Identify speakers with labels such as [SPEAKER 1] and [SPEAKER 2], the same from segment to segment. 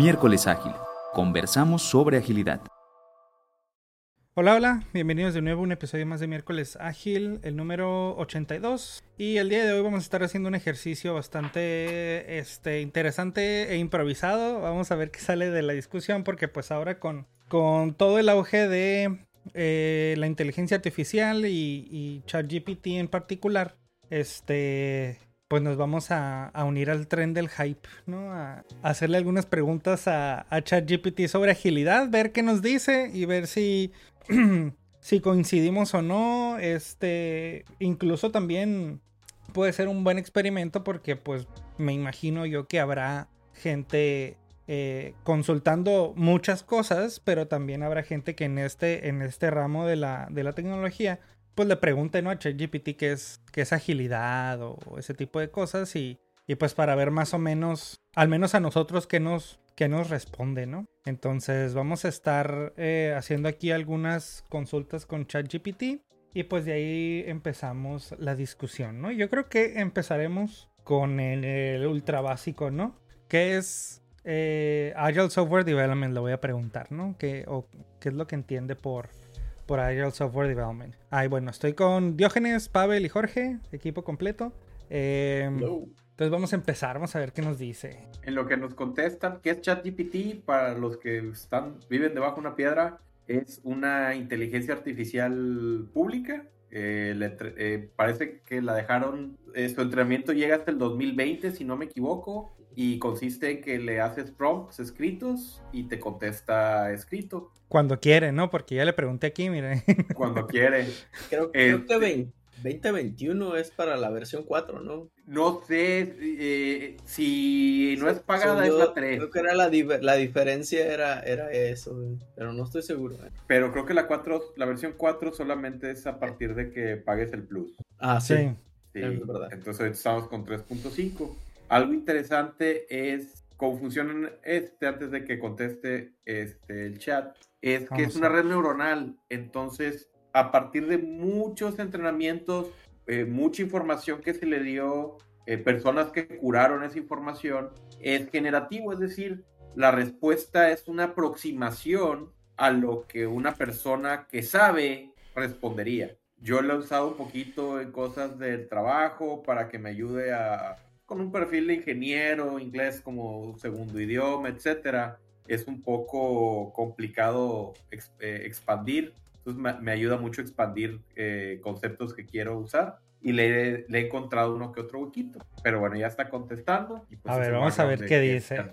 [SPEAKER 1] Miércoles Ágil. Conversamos sobre agilidad.
[SPEAKER 2] Hola, hola, bienvenidos de nuevo a un episodio más de Miércoles Ágil, el número 82. Y el día de hoy vamos a estar haciendo un ejercicio bastante este, interesante e improvisado. Vamos a ver qué sale de la discusión porque pues ahora con, con todo el auge de eh, la inteligencia artificial y, y ChatGPT en particular, este, pues nos vamos a, unir al tren del hype, ¿no? A, hacerle algunas preguntas a, ChatGPT sobre agilidad, ver qué nos dice y ver si, si coincidimos o no. Este, incluso también puede ser un buen experimento porque pues me imagino yo que habrá gente eh, consultando muchas cosas, pero también habrá gente que en este, en este ramo de la, de la tecnología pues le pregunte ¿no? a ChatGPT qué es, qué es agilidad o ese tipo de cosas y, y, pues para ver más o menos, al menos a nosotros qué nos, qué nos responde, ¿no? Entonces vamos a estar eh, haciendo aquí algunas consultas con ChatGPT y pues de ahí empezamos la discusión, ¿no? Yo creo que empezaremos con el, ultra básico, ¿no? ¿Qué es eh, Agile Software Development? Le voy a preguntar, ¿no? ¿Qué, o, ¿Qué es lo que entiende por por Agile Software Development. Ay, bueno, estoy con Diógenes, Pavel y Jorge, equipo completo. Em, entonces vamos a empezar, vamos a ver qué nos dice.
[SPEAKER 3] En lo que nos contestan, ¿qué es ChatGPT? Para los que están, viven debajo de una piedra, es una inteligencia artificial pública. Eh, eh, parece que la dejaron, eh, su entrenamiento llega hasta el 2020, si no me equivoco, y consiste en que le haces prompts escritos y te contesta escrito.
[SPEAKER 2] Cuando quiere, ¿no? Porque ya le pregunté aquí, mire.
[SPEAKER 3] Cuando quiere.
[SPEAKER 4] Creo, creo que 2021 este es para la versión 4, ¿no?
[SPEAKER 3] No sé eh, si no es pagada es la 3.
[SPEAKER 4] Creo que era la, la diferencia era, era eso, pero no estoy seguro. ¿eh?
[SPEAKER 3] Pero creo que la 4, la versión 4 solamente es a partir de que pagues el plus.
[SPEAKER 4] Ah, sí.
[SPEAKER 3] sí. Es verdad. Entonces estamos con 3.5. Algo interesante es cómo funciona este antes de que conteste este, el chat es que es una red neuronal. Entonces, a partir de muchos entrenamientos, eh, mucha información que se le dio, eh, personas que curaron esa información, es generativo, es decir, la respuesta es una aproximación a lo que una persona que sabe respondería. Yo lo he usado un poquito en cosas del trabajo para que me ayude a, con un perfil de ingeniero, inglés como segundo idioma, etcétera es un poco complicado eh, expandir. Entonces me, ayuda mucho a expandir eh, conceptos que quiero usar. Y le, he encontrado uno que otro huequito. Pero bueno, ya está contestando.
[SPEAKER 2] Pues a ver, vamos a ver qué dice.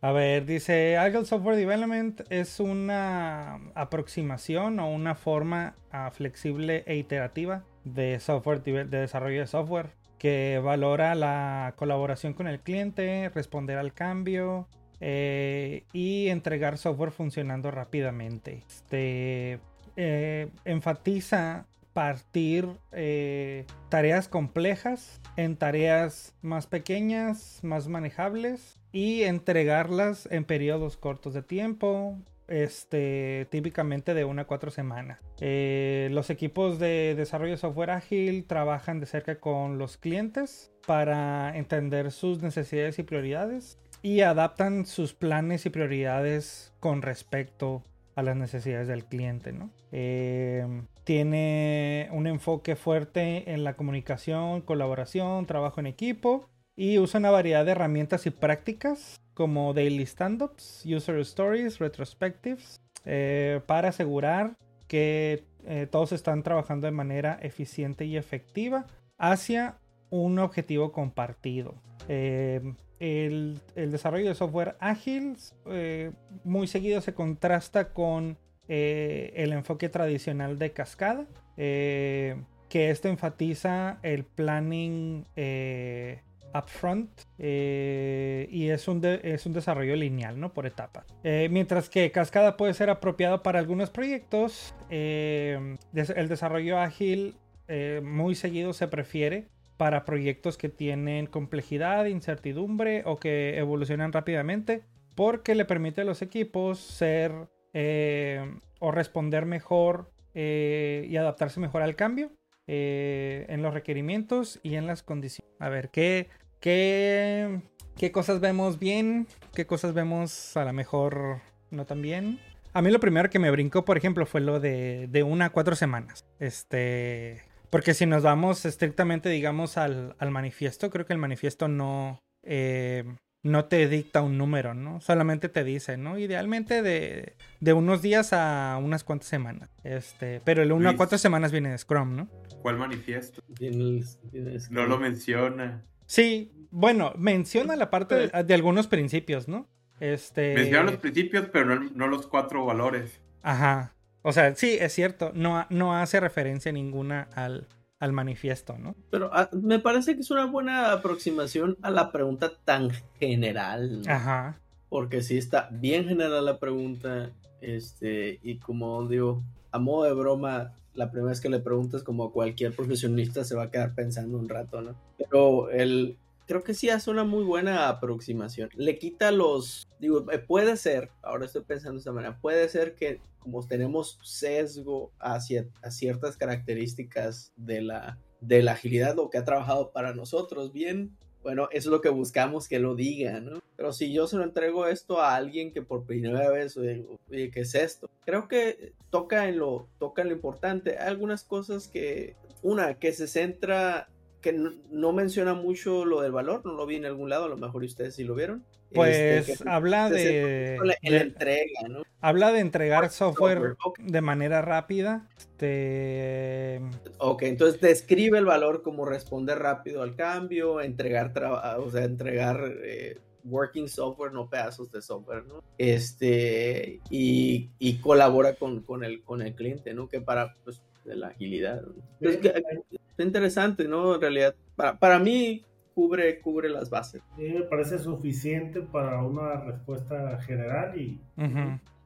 [SPEAKER 2] A ver, dice Agile Software Development es una aproximación o una forma ah, flexible e iterativa de software de desarrollo de software que valora la colaboración con el cliente, responder al cambio, eh, y entregar software funcionando rápidamente. Este, eh, enfatiza partir eh, tareas complejas en tareas más pequeñas, más manejables y entregarlas en periodos cortos de tiempo, este, típicamente de una a cuatro semanas. los equipos de desarrollo de software ágil trabajan de cerca con los clientes para entender sus necesidades y prioridades y adaptan sus planes y prioridades con respecto a las necesidades del cliente. ¿no? Eh, tiene un enfoque fuerte en la comunicación, colaboración, trabajo en equipo y usa una variedad de herramientas y prácticas como daily stand-ups, user stories, retrospectives, eh, para asegurar que eh, todos están trabajando de manera eficiente y efectiva hacia un objetivo compartido. El, desarrollo de software ágil eh, muy seguido se contrasta con eh, el enfoque tradicional de cascada, eh, que esto enfatiza el planning upfront y es un, es un desarrollo lineal, ¿no? Por etapa. mientras que cascada puede ser apropiado para algunos proyectos, el desarrollo ágil muy seguido se prefiere para proyectos que tienen complejidad, incertidumbre o que evolucionan rápidamente, porque le permite a los equipos ser eh, o responder mejor eh, y adaptarse mejor al cambio eh, en los requerimientos y en las condiciones. A ver, ¿qué, ¿qué, ¿qué cosas vemos bien? ¿Qué cosas vemos a lo mejor no tan bien? A mí lo primero que me brincó, por ejemplo, fue lo de, de una a cuatro semanas. Este. Porque si nos vamos estrictamente, digamos, al, al manifiesto, creo que el manifiesto no. Eh, no te dicta un número, ¿no? Solamente te dice, ¿no? Idealmente de, de unos días a unas cuantas semanas. Este, pero el uno a cuatro semanas viene de Scrum, ¿no?
[SPEAKER 3] ¿Cuál manifiesto? no lo menciona.
[SPEAKER 2] Sí, bueno, menciona la parte de, de algunos principios, ¿no? Este...
[SPEAKER 3] Menciona los principios, pero no, no, los cuatro valores.
[SPEAKER 2] Ajá. O sea, sí, es cierto. No, no hace referencia ninguna al, al manifiesto, ¿no?
[SPEAKER 4] Pero ah, me parece que es una buena aproximación a la pregunta tan general.
[SPEAKER 2] Ajá.
[SPEAKER 4] Porque sí está bien general la pregunta. Este, y como digo, a modo de broma, la primera vez que le preguntas como cualquier profesionista se va a quedar pensando un rato, ¿no? Pero el, creo que sí hace una muy buena aproximación. Le quita los, digo, eh, puede ser, ahora estoy pensando de esta manera, puede ser que como tenemos sesgo hacia a ciertas características de la, de la agilidad, lo que ha trabajado para nosotros bien, bueno, es lo que buscamos que lo diga, ¿no? Pero si yo se lo entrego esto a alguien que por primera vez, oye, ¿qué es esto? Creo que toca en lo, toca en lo importante. Hay algunas cosas que, una, que se centra que no, menciona mucho lo del valor, no lo vi en algún lado, a lo mejor ustedes sí lo vieron.
[SPEAKER 2] Pues este, habla de,
[SPEAKER 4] la, entrega, ¿no?
[SPEAKER 2] Habla de entregar software, de manera rápida. Este...
[SPEAKER 4] Ok, entonces describe el valor como responder rápido al cambio, entregar, o sea, entregar eh, working software, no pedazos de software, ¿no? Este, y, y colabora con, con, el, con el cliente, ¿no? Que para, pues, de la agilidad. Es interesante, ¿no? En realidad, para, para mí cubre, cubre las bases.
[SPEAKER 5] A mí me parece suficiente para una respuesta general y,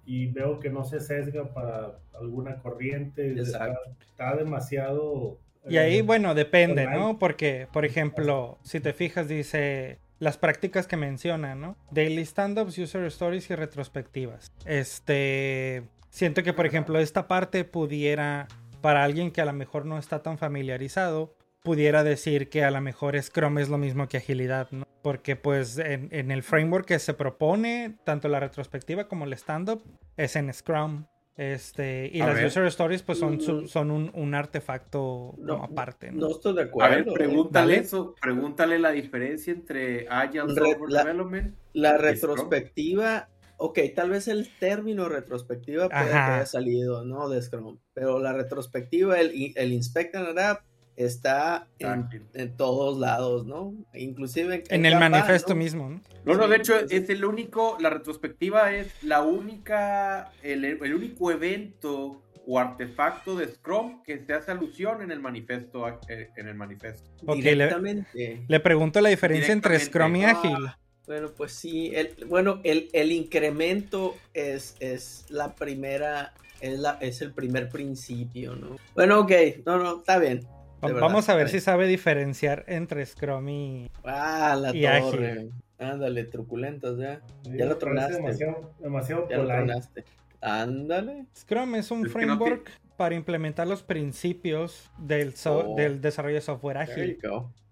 [SPEAKER 5] y veo que no se sesga para alguna corriente. Está, está, demasiado...
[SPEAKER 2] Y ahí, eh, bueno, depende, ¿no? Porque, por ejemplo, si te fijas, dice las prácticas que menciona, ¿no? Daily stand-ups, user stories y retrospectivas. Este, siento que, por ejemplo, esta parte pudiera para alguien que a lo mejor no está tan familiarizado, pudiera decir que a lo mejor Scrum es lo mismo que agilidad, ¿no? Porque pues en, el framework que se propone, tanto la retrospectiva como el stand-up, es en Scrum. Este, y las user stories pues son, mm. son un, artefacto aparte.
[SPEAKER 4] ¿no? estoy de acuerdo.
[SPEAKER 3] A ver, pregúntale eso, pregúntale la diferencia entre Agile Software Development.
[SPEAKER 4] La retrospectiva ok, tal vez el término retrospectiva puede que haya salido, ¿no? De Scrum, pero la retrospectiva, el, el Inspect and Adapt está en, todos lados, ¿no? Inclusive
[SPEAKER 2] en, el manifiesto mismo, ¿no?
[SPEAKER 3] No, no, de hecho es el único, la retrospectiva es la única, el, el único evento o artefacto de Scrum que se hace alusión en el manifiesto. Eh, en el manifiesto.
[SPEAKER 2] Directamente. Le, pregunto la diferencia entre Scrum y Ágil.
[SPEAKER 4] Bueno, pues sí, el, bueno, el, el incremento es, es la primera, es, la, es el primer principio, ¿no? Bueno, ok, no, no, está bien.
[SPEAKER 2] Vamos a ver si sabe diferenciar entre Scrum y,
[SPEAKER 4] ah, la torre. Ándale, truculentos ya. ya lo tronaste.
[SPEAKER 5] Demasiado, demasiado
[SPEAKER 4] ya lo tronaste. Ándale.
[SPEAKER 2] Scrum es un framework para implementar los principios del, oh. del desarrollo de software ágil.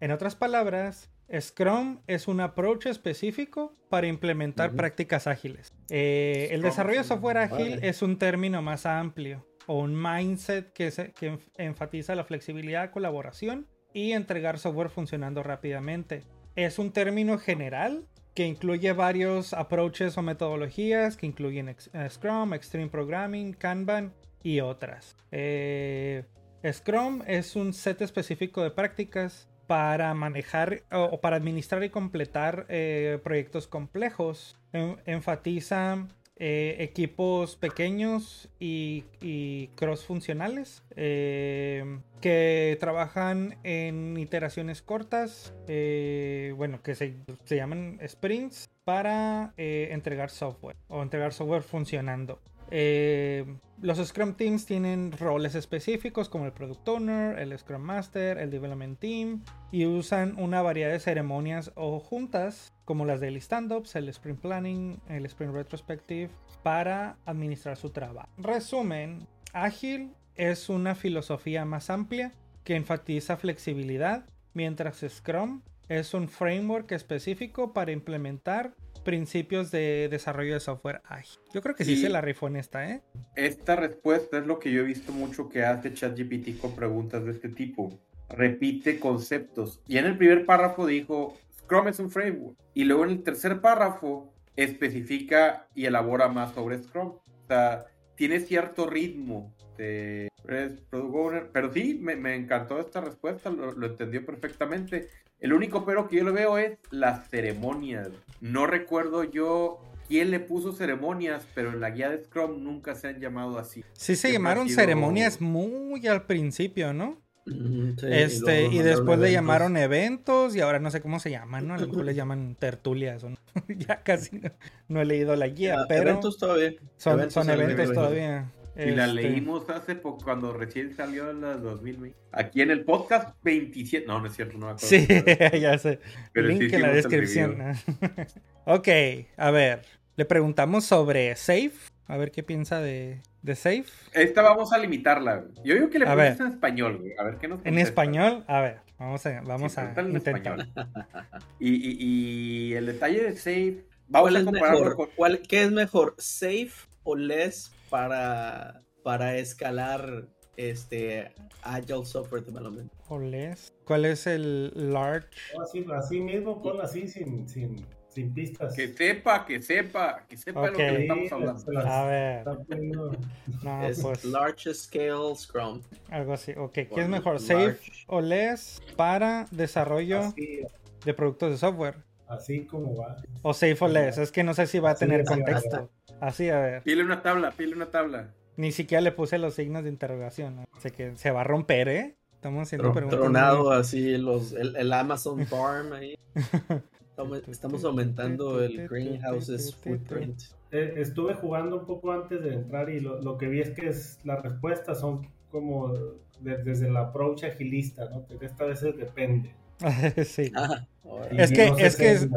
[SPEAKER 2] En otras palabras, Scrum es un approach específico para implementar prácticas ágiles. Eh, el desarrollo de software ágil es un término más amplio o un mindset que, que enfatiza la flexibilidad, colaboración y entregar software funcionando rápidamente. Es un término general que incluye varios approaches o metodologías que incluyen eh, Scrum, Extreme Programming, Kanban y otras. Eh, Scrum es un set específico de prácticas para manejar o, para administrar y completar eh, proyectos complejos. enfatiza eh, equipos pequeños y, cross funcionales eh, que trabajan en iteraciones cortas, bueno, que se, se, llaman sprints para entregar software o entregar software funcionando. Eh, los Scrum Teams tienen roles específicos como el Product Owner, el Scrum Master, el Development Team y usan una variedad de ceremonias o juntas como las Daily Stand-Ups, el Sprint Planning, el Sprint Retrospective para administrar su trabajo. Resumen, Ágil es una filosofía más amplia que enfatiza flexibilidad, mientras Scrum es un framework específico para implementar principios de desarrollo de software ágil. Yo creo que sí, se la rifó en esta, ¿eh?
[SPEAKER 3] Esta respuesta es lo que yo he visto mucho que hace ChatGPT con preguntas de este tipo. Repite conceptos. Y en el primer párrafo dijo, Scrum es un framework. Y luego en el tercer párrafo especifica y elabora más sobre Scrum. O sea, tiene cierto ritmo de Product Owner. Pero sí, me, encantó esta respuesta, lo, lo entendió perfectamente. El único pero que yo le veo es las ceremonias. No recuerdo yo quién le puso ceremonias, pero en la guía de Scrum nunca se han llamado así.
[SPEAKER 2] Sí, se llamaron ceremonias muy al principio, ¿no? este, y, después le llamaron eventos y ahora no sé cómo se llaman, ¿no? A lo mejor le llaman tertulias, ¿no? ya casi no, he leído la guía, pero...
[SPEAKER 4] Eventos todavía.
[SPEAKER 2] Son son eventos todavía.
[SPEAKER 3] Y la este, leímos hace poco, cuando recién salió en la 2020. Aquí en el podcast 27. No, no es cierto, no me acuerdo.
[SPEAKER 2] Sí, ya sé. Link en la descripción. ok, a ver. Le preguntamos sobre Safe. A ver qué piensa de, de Safe.
[SPEAKER 3] Esta vamos a limitarla. Yo digo que le ponemos en español, güey. A ver qué nos
[SPEAKER 2] En español, a ver, vamos a, vamos a intentar.
[SPEAKER 3] Y, y, y, el detalle de Safe. Vamos
[SPEAKER 4] a compararlo con... ¿Cuál, ¿Qué es mejor? ¿Safe o less para, para escalar este Agile Software Development.
[SPEAKER 2] ¿O less? ¿Cuál es el large?
[SPEAKER 5] así, así, mismo, ponlo así sin, sin, sin, pistas.
[SPEAKER 3] Que sepa, que sepa, que sepa lo que estamos hablando.
[SPEAKER 2] a ver.
[SPEAKER 4] No, es pues, large scale Scrum.
[SPEAKER 2] Algo así. Ok, ¿qué es mejor? ¿Safe o less para desarrollo de productos de software?
[SPEAKER 5] Así como va.
[SPEAKER 2] O safe o less. Es que no sé si va a tener contexto. Así, a ver.
[SPEAKER 3] Pile una tabla, pile una tabla.
[SPEAKER 2] Ni siquiera le puse los signos de interrogación. Sé que se va a romper, ¿eh? Estamos haciendo
[SPEAKER 4] preguntas. Tronado así, los, el, Amazon Farm ahí. Estamos, aumentando el greenhouse's footprint.
[SPEAKER 5] Eh, estuve jugando un poco antes de entrar y lo, que vi es que es, las respuestas son como desde el approach agilista, ¿no? Que esta vez depende.
[SPEAKER 2] sí. Ah, es, que, es, que, es,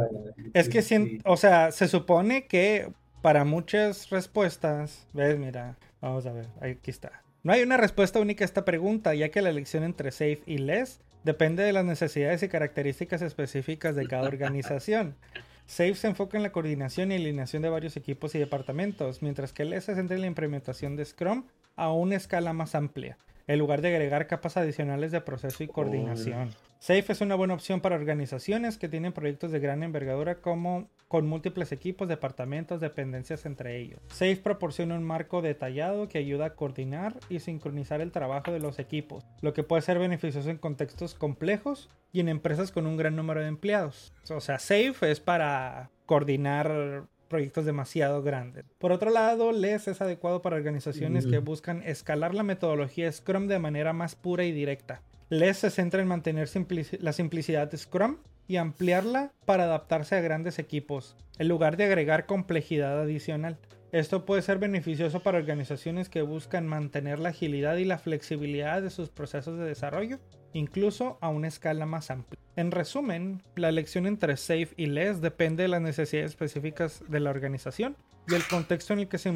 [SPEAKER 2] es que, o sea, se supone que para muchas respuestas, ves, mira, vamos a ver, aquí está. No hay una respuesta única a esta pregunta, ya que la elección entre safe y less depende de las necesidades y características específicas de cada organización. Safe se enfoca en la coordinación y alineación de varios equipos y departamentos, mientras que Less se centra en la implementación de Scrum a una escala más amplia, en lugar de agregar capas adicionales de proceso y coordinación. Safe es una buena opción para organizaciones que tienen proyectos de gran envergadura como con múltiples equipos, departamentos, dependencias entre ellos. Safe proporciona un marco detallado que ayuda a coordinar y sincronizar el trabajo de los equipos, lo que puede ser beneficioso en contextos complejos y en empresas con un gran número de empleados. O sea, Safe es para coordinar proyectos demasiado grandes. Por otro lado, LES es adecuado para organizaciones que buscan escalar la metodología Scrum de manera más pura y directa. LES se centra en mantener la simplicidad de Scrum y ampliarla para adaptarse a grandes equipos, en lugar de agregar complejidad adicional. Esto puede ser beneficioso para organizaciones que buscan mantener la agilidad y la flexibilidad de sus procesos de desarrollo, incluso a una escala más amplia. En resumen, la elección entre Safe y Less depende de las necesidades específicas de la organización y el contexto en el que se,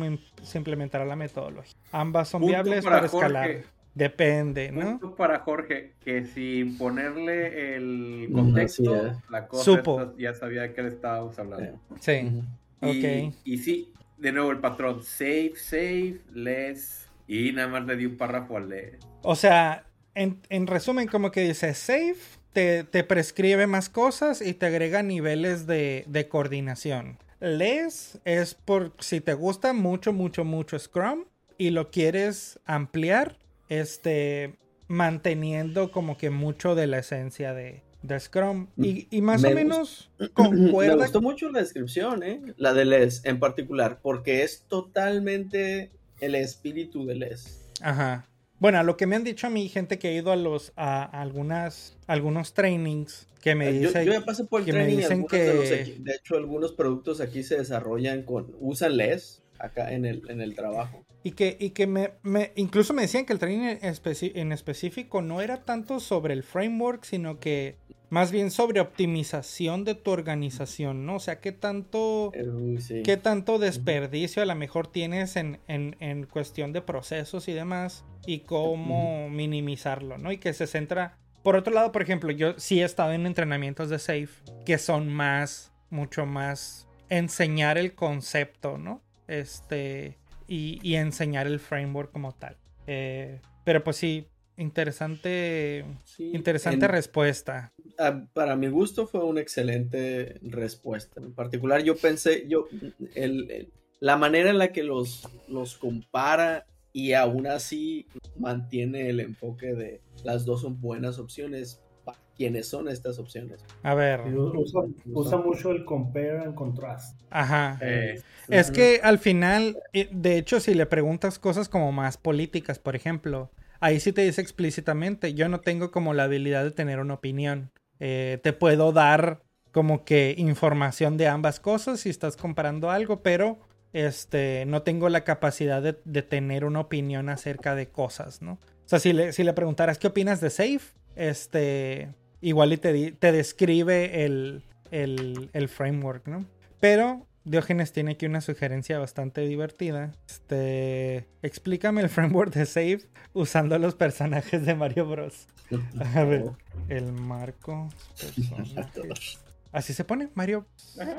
[SPEAKER 2] implementará la metodología. Ambas son viables para, escalar. Depende, ¿no?
[SPEAKER 3] Punto para Jorge, que sin ponerle el contexto, la cosa ya sabía de qué le estábamos hablando.
[SPEAKER 2] Sí,
[SPEAKER 3] ok. Y sí, de nuevo el patrón, save, save, less, y nada más le di un párrafo al less.
[SPEAKER 2] O sea, en, resumen, como que dice save, te, te, prescribe más cosas y te agrega niveles de, de coordinación. Less es por si te gusta mucho, mucho, mucho Scrum y lo quieres ampliar, este, manteniendo como que mucho de la esencia de, de Scrum. Y, y más o menos concuerda.
[SPEAKER 4] Me gustó mucho la descripción, ¿eh? la de Les en particular, porque es totalmente el espíritu de Les.
[SPEAKER 2] Ajá. Bueno, lo que me han dicho a mí, gente que ha ido a los a, algunas algunos trainings que me dicen
[SPEAKER 4] yo, ya pasé por el training, me dicen que de, de, hecho algunos productos aquí se desarrollan con usan les acá en el en el trabajo.
[SPEAKER 2] Y que, y que me, me, incluso me decían que el training en, específico no era tanto sobre el framework, sino que más bien sobre optimización de tu organización, ¿no? O sea, qué tanto, qué tanto desperdicio a lo mejor tienes en, en, en cuestión de procesos y demás, y cómo minimizarlo, ¿no? Y que se centra Por otro lado, por ejemplo, yo sí he estado en entrenamientos de Safe que son más, mucho más enseñar el concepto, ¿no? Este, y, enseñar el framework como tal. Eh, pero pues sí, interesante, interesante respuesta.
[SPEAKER 4] para mi gusto fue una excelente respuesta. En particular, yo pensé, yo, el, la manera en la que los, los compara y aún así mantiene el enfoque de las dos son buenas opciones. ¿Quiénes son estas opciones?
[SPEAKER 2] A ver.
[SPEAKER 5] Usa, mucho el compare and contrast.
[SPEAKER 2] Ajá. Eh, es que al final, de hecho, si le preguntas cosas como más políticas, por ejemplo, ahí sí te dice explícitamente, yo no tengo como la habilidad de tener una opinión. Eh, te puedo dar como que información de ambas cosas si estás comparando algo, pero este, no tengo la capacidad de, tener una opinión acerca de cosas, ¿no? O sea, si le, si le preguntaras qué opinas de Safe, este, igual y te, te describe el, el, framework, ¿no? Pero Diógenes tiene aquí una sugerencia bastante divertida. Este, explícame el framework de Safe usando los personajes de Mario Bros. A ver, el marco. Así se pone, Mario.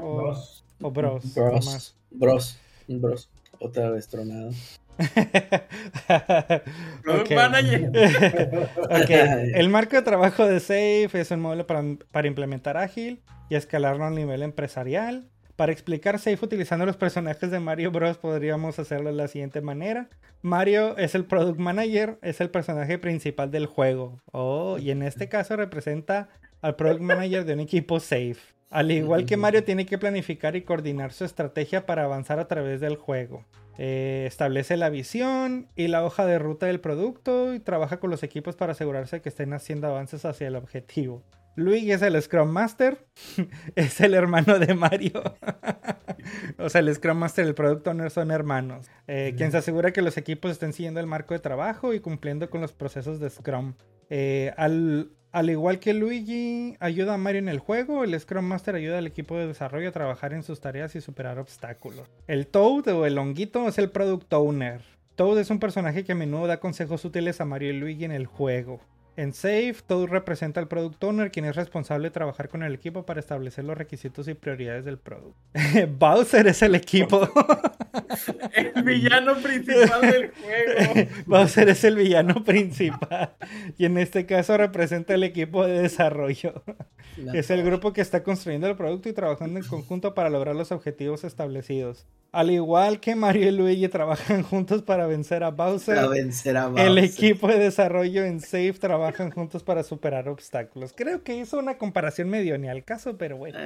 [SPEAKER 2] O, o Bros.
[SPEAKER 4] Bros. Bros. Bros. Otra vez tronado.
[SPEAKER 2] okay. El marco de trabajo de Safe es un modelo para, para implementar ágil y escalarlo a nivel empresarial. Para explicar Safe utilizando los personajes de Mario Bros. podríamos hacerlo de la siguiente manera. Mario es el Product Manager, es el personaje principal del juego. Oh, y en este caso representa al Product Manager de un equipo Safe. Al igual que Mario tiene que planificar y coordinar su estrategia para avanzar a través del juego. Eh, establece la visión y la hoja de ruta del producto y trabaja con los equipos para asegurarse que estén haciendo avances hacia el objetivo. Luigi es el Scrum Master, es el hermano de Mario. o sea, el Scrum Master y el Product Owner son hermanos. Eh, quien se asegura que los equipos estén siguiendo el marco de trabajo y cumpliendo con los procesos de Scrum. Eh, al, al igual que Luigi ayuda a Mario en el juego, el Scrum Master ayuda al equipo de desarrollo a trabajar en sus tareas y superar obstáculos. El Toad o el Honguito es el Product Owner. Toad es un personaje que a menudo da consejos útiles a Mario y Luigi en el juego. En Safe, Toad representa al Product Owner, quien es responsable de trabajar con el equipo para establecer los requisitos y prioridades del producto. Bowser es el equipo.
[SPEAKER 3] el villano principal del juego.
[SPEAKER 2] Bowser es el villano principal. Y en este caso representa el equipo de desarrollo. Es el grupo que está construyendo el producto y trabajando en conjunto para lograr los objetivos establecidos. Al igual que Mario y Luigi trabajan juntos para vencer a Bowser, el equipo de desarrollo en Safe trabajan juntos para superar obstáculos. Creo que hizo una comparación medio ni al caso, pero bueno.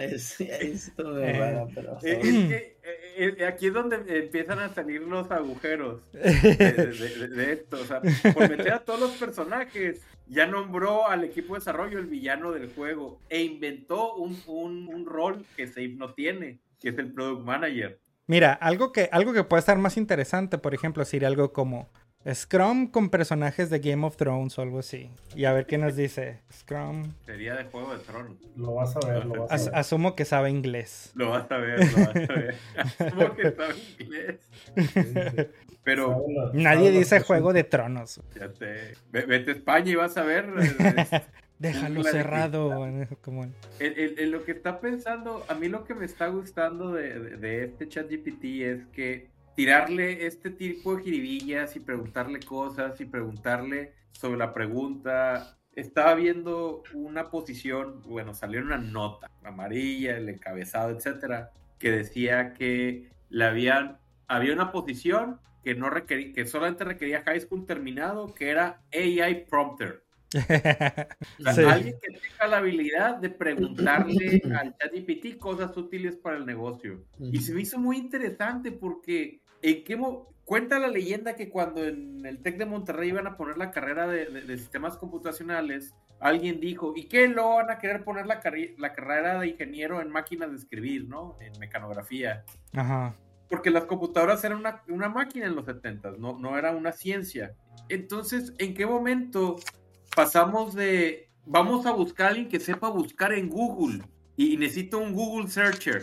[SPEAKER 3] Aquí es donde empiezan a salir los agujeros de, esto. O sea, por meter a todos los personajes, ya nombró al equipo de desarrollo el villano del juego e inventó un, un rol que Safe no tiene, que es el Product Manager.
[SPEAKER 2] Mira, algo que, algo que puede estar más interesante, por ejemplo, sería algo como Scrum con personajes de Game of Thrones o algo así. Y a ver qué nos dice. Scrum.
[SPEAKER 3] Sería de Juego de Tronos.
[SPEAKER 5] Lo vas a ver, lo vas a ver.
[SPEAKER 2] Asumo que sabe inglés.
[SPEAKER 3] Lo vas a ver, lo vas a ver. Asumo que sabe inglés. Pero.
[SPEAKER 2] Nadie dice Juego de Tronos.
[SPEAKER 3] Ya te. Vete a España y vas a ver.
[SPEAKER 2] Déjalo cerrado. Como...
[SPEAKER 3] En, lo que está pensando, a mí lo que me está gustando de, de, este chat GPT es que tirarle este tipo de jiribillas y preguntarle cosas y preguntarle sobre la pregunta. Estaba viendo una posición, bueno, salió una nota amarilla, el encabezado, etcétera, que decía que le habían, había una posición que no requería, que solamente requería high school terminado, que era AI prompter. Alguien que tenga la habilidad de preguntarle al ChatGPT cosas útiles para el negocio. Y se me hizo muy interesante porque ¿en qué cuenta la leyenda que cuando en el TEC de Monterrey iban a poner la carrera de, sistemas computacionales, alguien dijo, ¿y qué lo van a querer poner la, la carrera de ingeniero en máquinas de escribir, ¿no? En mecanografía.
[SPEAKER 2] Ajá.
[SPEAKER 3] Porque las computadoras eran una, una máquina en los 70, no, no era una ciencia. Entonces, ¿en qué momento pasamos de vamos a buscar a alguien que sepa buscar en Google y, necesito un Google Searcher.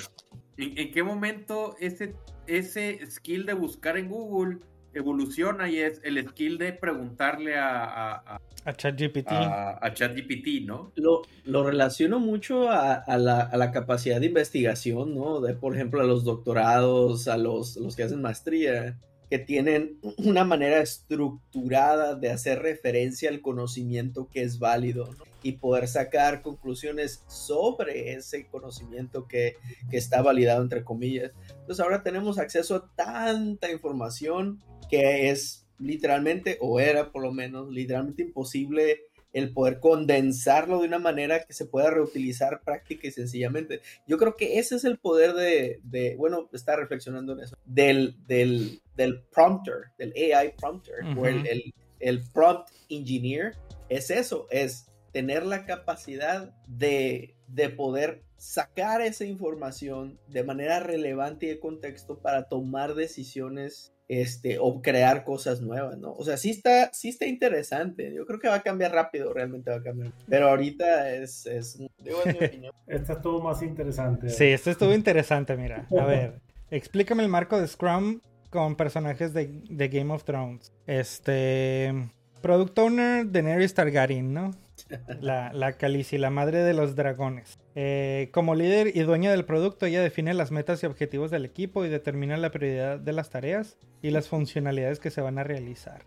[SPEAKER 3] ¿En, qué momento ese, ese skill de buscar en Google evoluciona y es el skill de preguntarle a,
[SPEAKER 2] a ChatGPT.
[SPEAKER 3] A, ChatGPT, ¿no?
[SPEAKER 4] Lo, lo relaciono mucho a, la, a, la, capacidad de investigación, ¿no? De, por ejemplo, a los doctorados, a los, los que hacen maestría, que tienen una manera estructurada de hacer referencia al conocimiento que es válido, ¿no? Y poder sacar conclusiones sobre ese conocimiento que, que está validado, entre comillas. Entonces ahora tenemos acceso a tanta información que es literalmente, o era por lo menos, literalmente imposible el poder condensarlo de una manera que se pueda reutilizar práctica y sencillamente. Yo creo que ese es el poder de, de bueno, está reflexionando en eso, del, del, del prompter, del AI prompter, o el, el, el prompt engineer, es eso, es tener la capacidad de, de, poder sacar esa información de manera relevante y de contexto para tomar decisiones este, o crear cosas nuevas, ¿no? O sea, sí está, sí está interesante. Yo creo que va a cambiar rápido, realmente va a cambiar. Pero ahorita es, es digo, es mi opinión.
[SPEAKER 5] Estuvo más interesante.
[SPEAKER 2] Sí, esto estuvo interesante, mira. A ver, explícame el marco de Scrum con personajes de, de Game of Thrones. Este, Product Owner Daenerys Targaryen, ¿no? La, la Calici, la madre de los dragones. Eh, como líder y dueña del producto, ella define las metas y objetivos del equipo y determina la prioridad de las tareas y las funcionalidades que se van a realizar.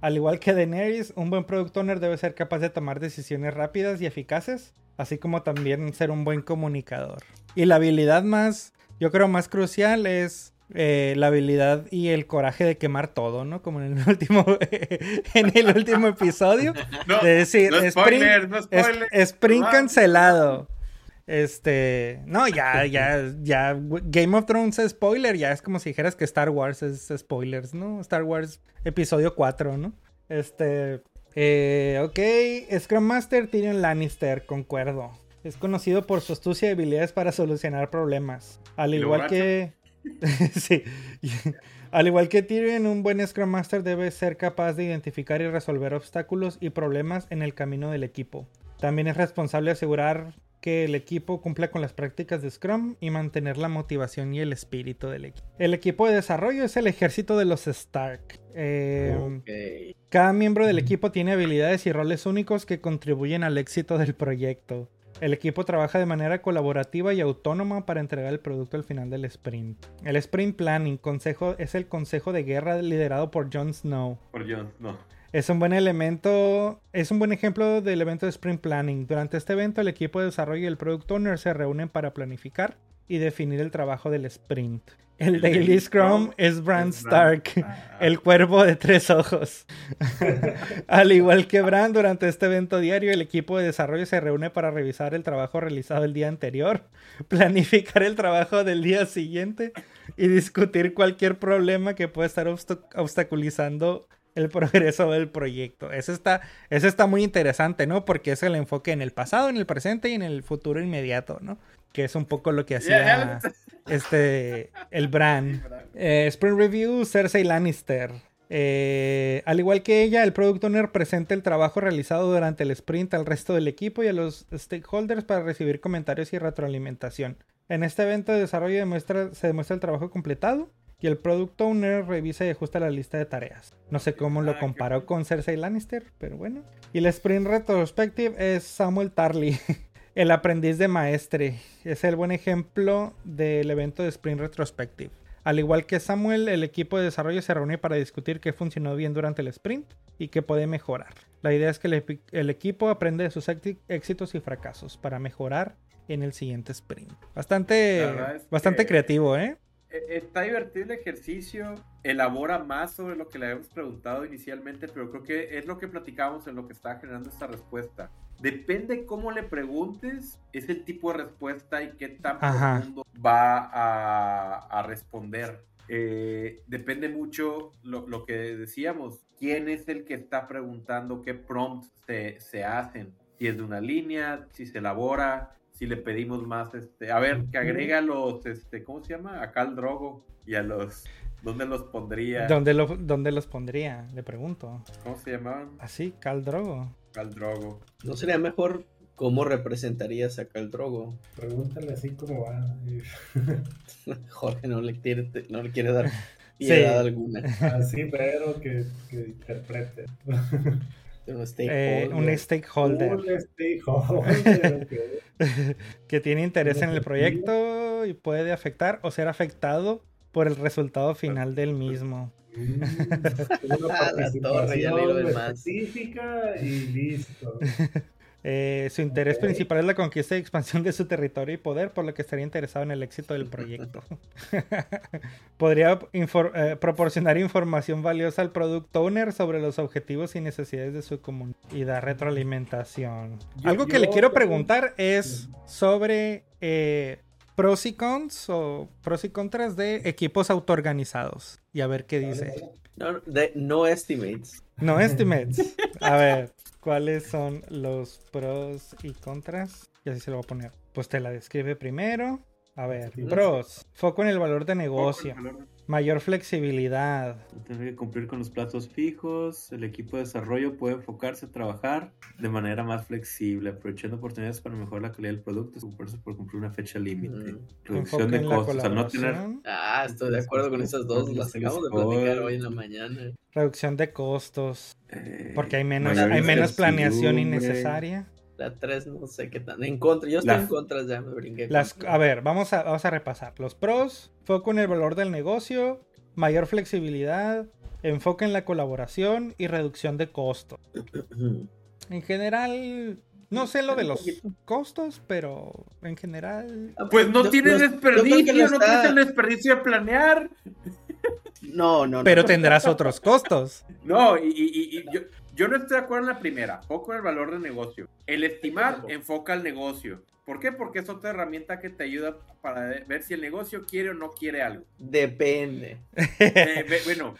[SPEAKER 2] Al igual que Daenerys, un buen product owner debe ser capaz de tomar decisiones rápidas y eficaces, así como también ser un buen comunicador. Y la habilidad más, yo creo más crucial es eh, la habilidad y el coraje de quemar todo, ¿no? Como en el último, en el último episodio.
[SPEAKER 3] de decir,
[SPEAKER 2] Spring, cancelado. Este, no, ya, ya, ya, Game of Thrones es spoiler, ya es como si dijeras que Star Wars es spoilers, ¿no? Star Wars episodio 4, ¿no? Este, eh, ok, Scrum Master Tyrion Lannister, concuerdo. Es conocido por su astucia y habilidades para solucionar problemas. Al igual que... sí. Al igual que Tyrion, un buen Scrum Master debe ser capaz de identificar y resolver obstáculos y problemas en el camino del equipo. También es responsable de asegurar que el equipo cumpla con las prácticas de Scrum y mantener la motivación y el espíritu del equipo. El equipo de desarrollo es el ejército de los Stark. Eh, cada miembro del equipo tiene habilidades y roles únicos que contribuyen al éxito del proyecto. El equipo trabaja de manera colaborativa y autónoma para entregar el producto al final del sprint. El sprint planning consejo, es el consejo de guerra liderado por Jon Snow.
[SPEAKER 3] Por Jon Snow.
[SPEAKER 2] Es un buen elemento, es un buen ejemplo del evento de Sprint Planning. Durante este evento, el equipo de desarrollo y el Product Owner se reúnen para planificar y definir el trabajo del sprint. El Daily Scrum es Bran Stark, el cuervo de tres ojos. Al igual que Bran, durante este evento diario, el equipo de desarrollo se reúne para revisar el trabajo realizado el día anterior, planificar el trabajo del día siguiente y discutir cualquier problema que pueda estar obstaculizando el progreso del proyecto. Eso está, eso está muy interesante, ¿no? Porque es el enfoque en el pasado, en el presente y en el futuro inmediato, ¿no? Que es un poco lo que hacía este el Bran. Eh, Spring Review, Cersei Lannister. Eh, al igual que ella, el Product Owner presenta el trabajo realizado durante el sprint al resto del equipo y a los stakeholders para recibir comentarios y retroalimentación. En este evento de desarrollo se demuestra el trabajo completado y el Product Owner revisa y ajusta la lista de tareas. No sé cómo lo ah, comparó con Cersei Lannister, pero bueno. Y el Sprint Retrospective es Samuel Tarly, el aprendiz de maestre. Es el buen ejemplo del evento de Sprint Retrospective. Al igual que Samuel, el equipo de desarrollo se reúne para discutir qué funcionó bien durante el sprint y qué puede mejorar. La idea es que el, equipo aprende de sus éxitos y fracasos para mejorar en el siguiente sprint. Bastante, bastante creativo, ¿eh?
[SPEAKER 3] E, está divertido el ejercicio, elabora más sobre lo que le habíamos preguntado inicialmente, pero creo que es lo que platicábamos en lo que está generando esta respuesta. Depende cómo le preguntes, es el tipo de respuesta y qué tan profundo va a, responder. Eh, depende mucho lo, lo, que decíamos, quién es el que está preguntando, qué prompts se, se hacen, si es de una línea, si se elabora, si le pedimos más, este, a ver, que agrega los, este, ¿cómo se llama? A Cal Drogo y a los, ¿dónde los pondría?
[SPEAKER 2] ¿Dónde, lo, dónde los pondría? Le pregunto.
[SPEAKER 3] ¿Cómo se llamaban?
[SPEAKER 2] Así, Cal Drogo.
[SPEAKER 3] Cal Drogo.
[SPEAKER 4] ¿No sería mejor cómo representarías a Cal Drogo?
[SPEAKER 5] Pregúntale así cómo va.
[SPEAKER 4] Jorge no le quiere, no le quiere dar piedad alguna.
[SPEAKER 5] Así, pero que, que interprete.
[SPEAKER 2] Un stakeholder. un stakeholder.
[SPEAKER 5] Un stakeholder.
[SPEAKER 2] que tiene interés en el proyecto y puede afectar o ser afectado por el resultado final del mismo.
[SPEAKER 5] Mm, una participación específica y listo.
[SPEAKER 2] Eh, su interés principal es la conquista y expansión de su territorio y poder, por lo que estaría interesado en el éxito del proyecto. Podría eh, proporcionar información valiosa al product owner sobre los objetivos y necesidades de su comunidad y dar retroalimentación. Algo que le quiero preguntar es sobre eh, pros y cons o pros y contras de equipos autoorganizados y a ver qué dice.
[SPEAKER 4] No, de, no estimates.
[SPEAKER 2] No estimates. A ver. ¿Cuáles son los pros y contras? Y así se lo voy a poner. Pues te la describe primero. A ver, pros. Foco en el valor de negocio. Mayor flexibilidad.
[SPEAKER 3] Tener que cumplir con los plazos fijos. El equipo de desarrollo puede enfocarse a trabajar de manera más flexible, aprovechando oportunidades para mejorar la calidad del producto, por cumplir una fecha límite. Mm. Reducción de costos. Al no tener...
[SPEAKER 4] Ah, estoy de acuerdo con esas dos. Las acabamos de platicar hoy en la mañana.
[SPEAKER 2] Reducción de costos. Eh, porque hay menos, hay menos planeación innecesaria.
[SPEAKER 4] La 3 no sé qué tan. En contra, yo estoy en contra, ya me brinqué.
[SPEAKER 2] Las, a ver, vamos a, vamos a repasar. Los pros, foco en el valor del negocio, mayor flexibilidad, enfoque en la colaboración y reducción de costos. en general, no sé lo de los costos, pero en general.
[SPEAKER 3] Ah, pues no tiene desperdicio, no tienes el desperdicio de planear.
[SPEAKER 4] No, no, no.
[SPEAKER 2] Pero tendrás otros costos.
[SPEAKER 3] No, y, y yo, yo no estoy de acuerdo en la primera, foco en el valor de negocio. El estimar enfoca al negocio. ¿Por qué? Porque es otra herramienta que te ayuda para ver si el negocio quiere o no quiere algo.
[SPEAKER 4] Depende.
[SPEAKER 3] Eh, bueno,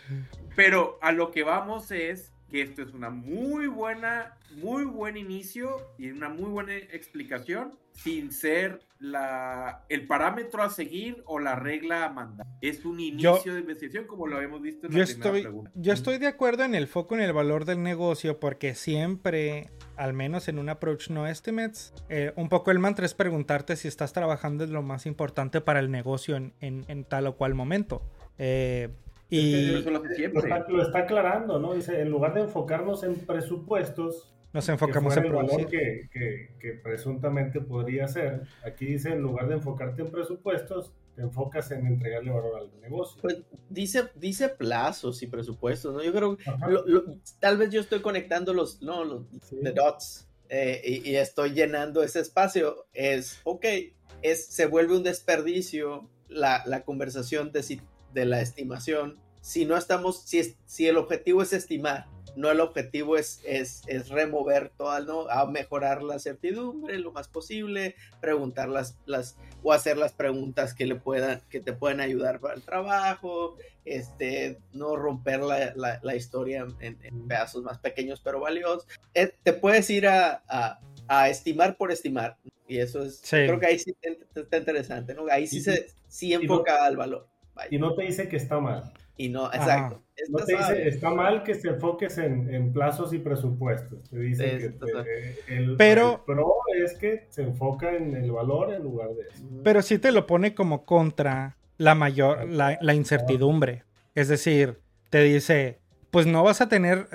[SPEAKER 3] pero a lo que vamos es que esto es una muy buena, muy buen inicio y una muy buena explicación sin ser la, el parámetro a seguir o la regla a mandar. Es un inicio de investigación como lo habíamos visto en
[SPEAKER 2] yo
[SPEAKER 3] la
[SPEAKER 2] estoy,
[SPEAKER 3] pregunta.
[SPEAKER 2] Yo estoy de acuerdo en el foco en el valor del negocio porque siempre, al menos en un approach no estimates, eh, un poco el mantra es preguntarte si estás trabajando en lo más importante para el negocio en, en, tal o cual momento. Eh, y
[SPEAKER 5] lo, está, lo, está, aclarando, ¿no? Dice, en lugar de enfocarnos en presupuestos,
[SPEAKER 2] nos enfocamos en
[SPEAKER 5] el valor que, que, presuntamente podría ser. Aquí dice, en lugar de enfocarte en presupuestos, te enfocas en entregarle valor al negocio.
[SPEAKER 4] Pues dice, dice plazos y presupuestos, ¿no? Yo creo, tal vez yo estoy conectando los, no, los dots eh, y, estoy llenando ese espacio. Es, ok, es, se vuelve un desperdicio la, la conversación de, de la estimación. Si no estamos, si, si el objetivo es estimar no el objetivo es, es, remover todo, ¿no? A mejorar la certidumbre lo más posible, preguntar las, las, o hacer las preguntas que le puedan, que te puedan ayudar para el trabajo, este, no romper la, historia en, pedazos más pequeños pero valiosos. Eh, te puedes ir a, estimar por estimar, y eso es, creo que ahí sí está interesante, ¿no? Ahí sí se sí enfoca al valor.
[SPEAKER 5] Y no te dice que está mal.
[SPEAKER 4] Y no, exacto.
[SPEAKER 5] No te dice, está mal que te enfoques en, plazos y presupuestos. Te dice que el,
[SPEAKER 2] pero,
[SPEAKER 5] pro es que se enfoca en el valor en lugar de eso.
[SPEAKER 2] Pero sí te lo pone como contra la mayor, la, incertidumbre. Es decir, te dice, pues no vas a tener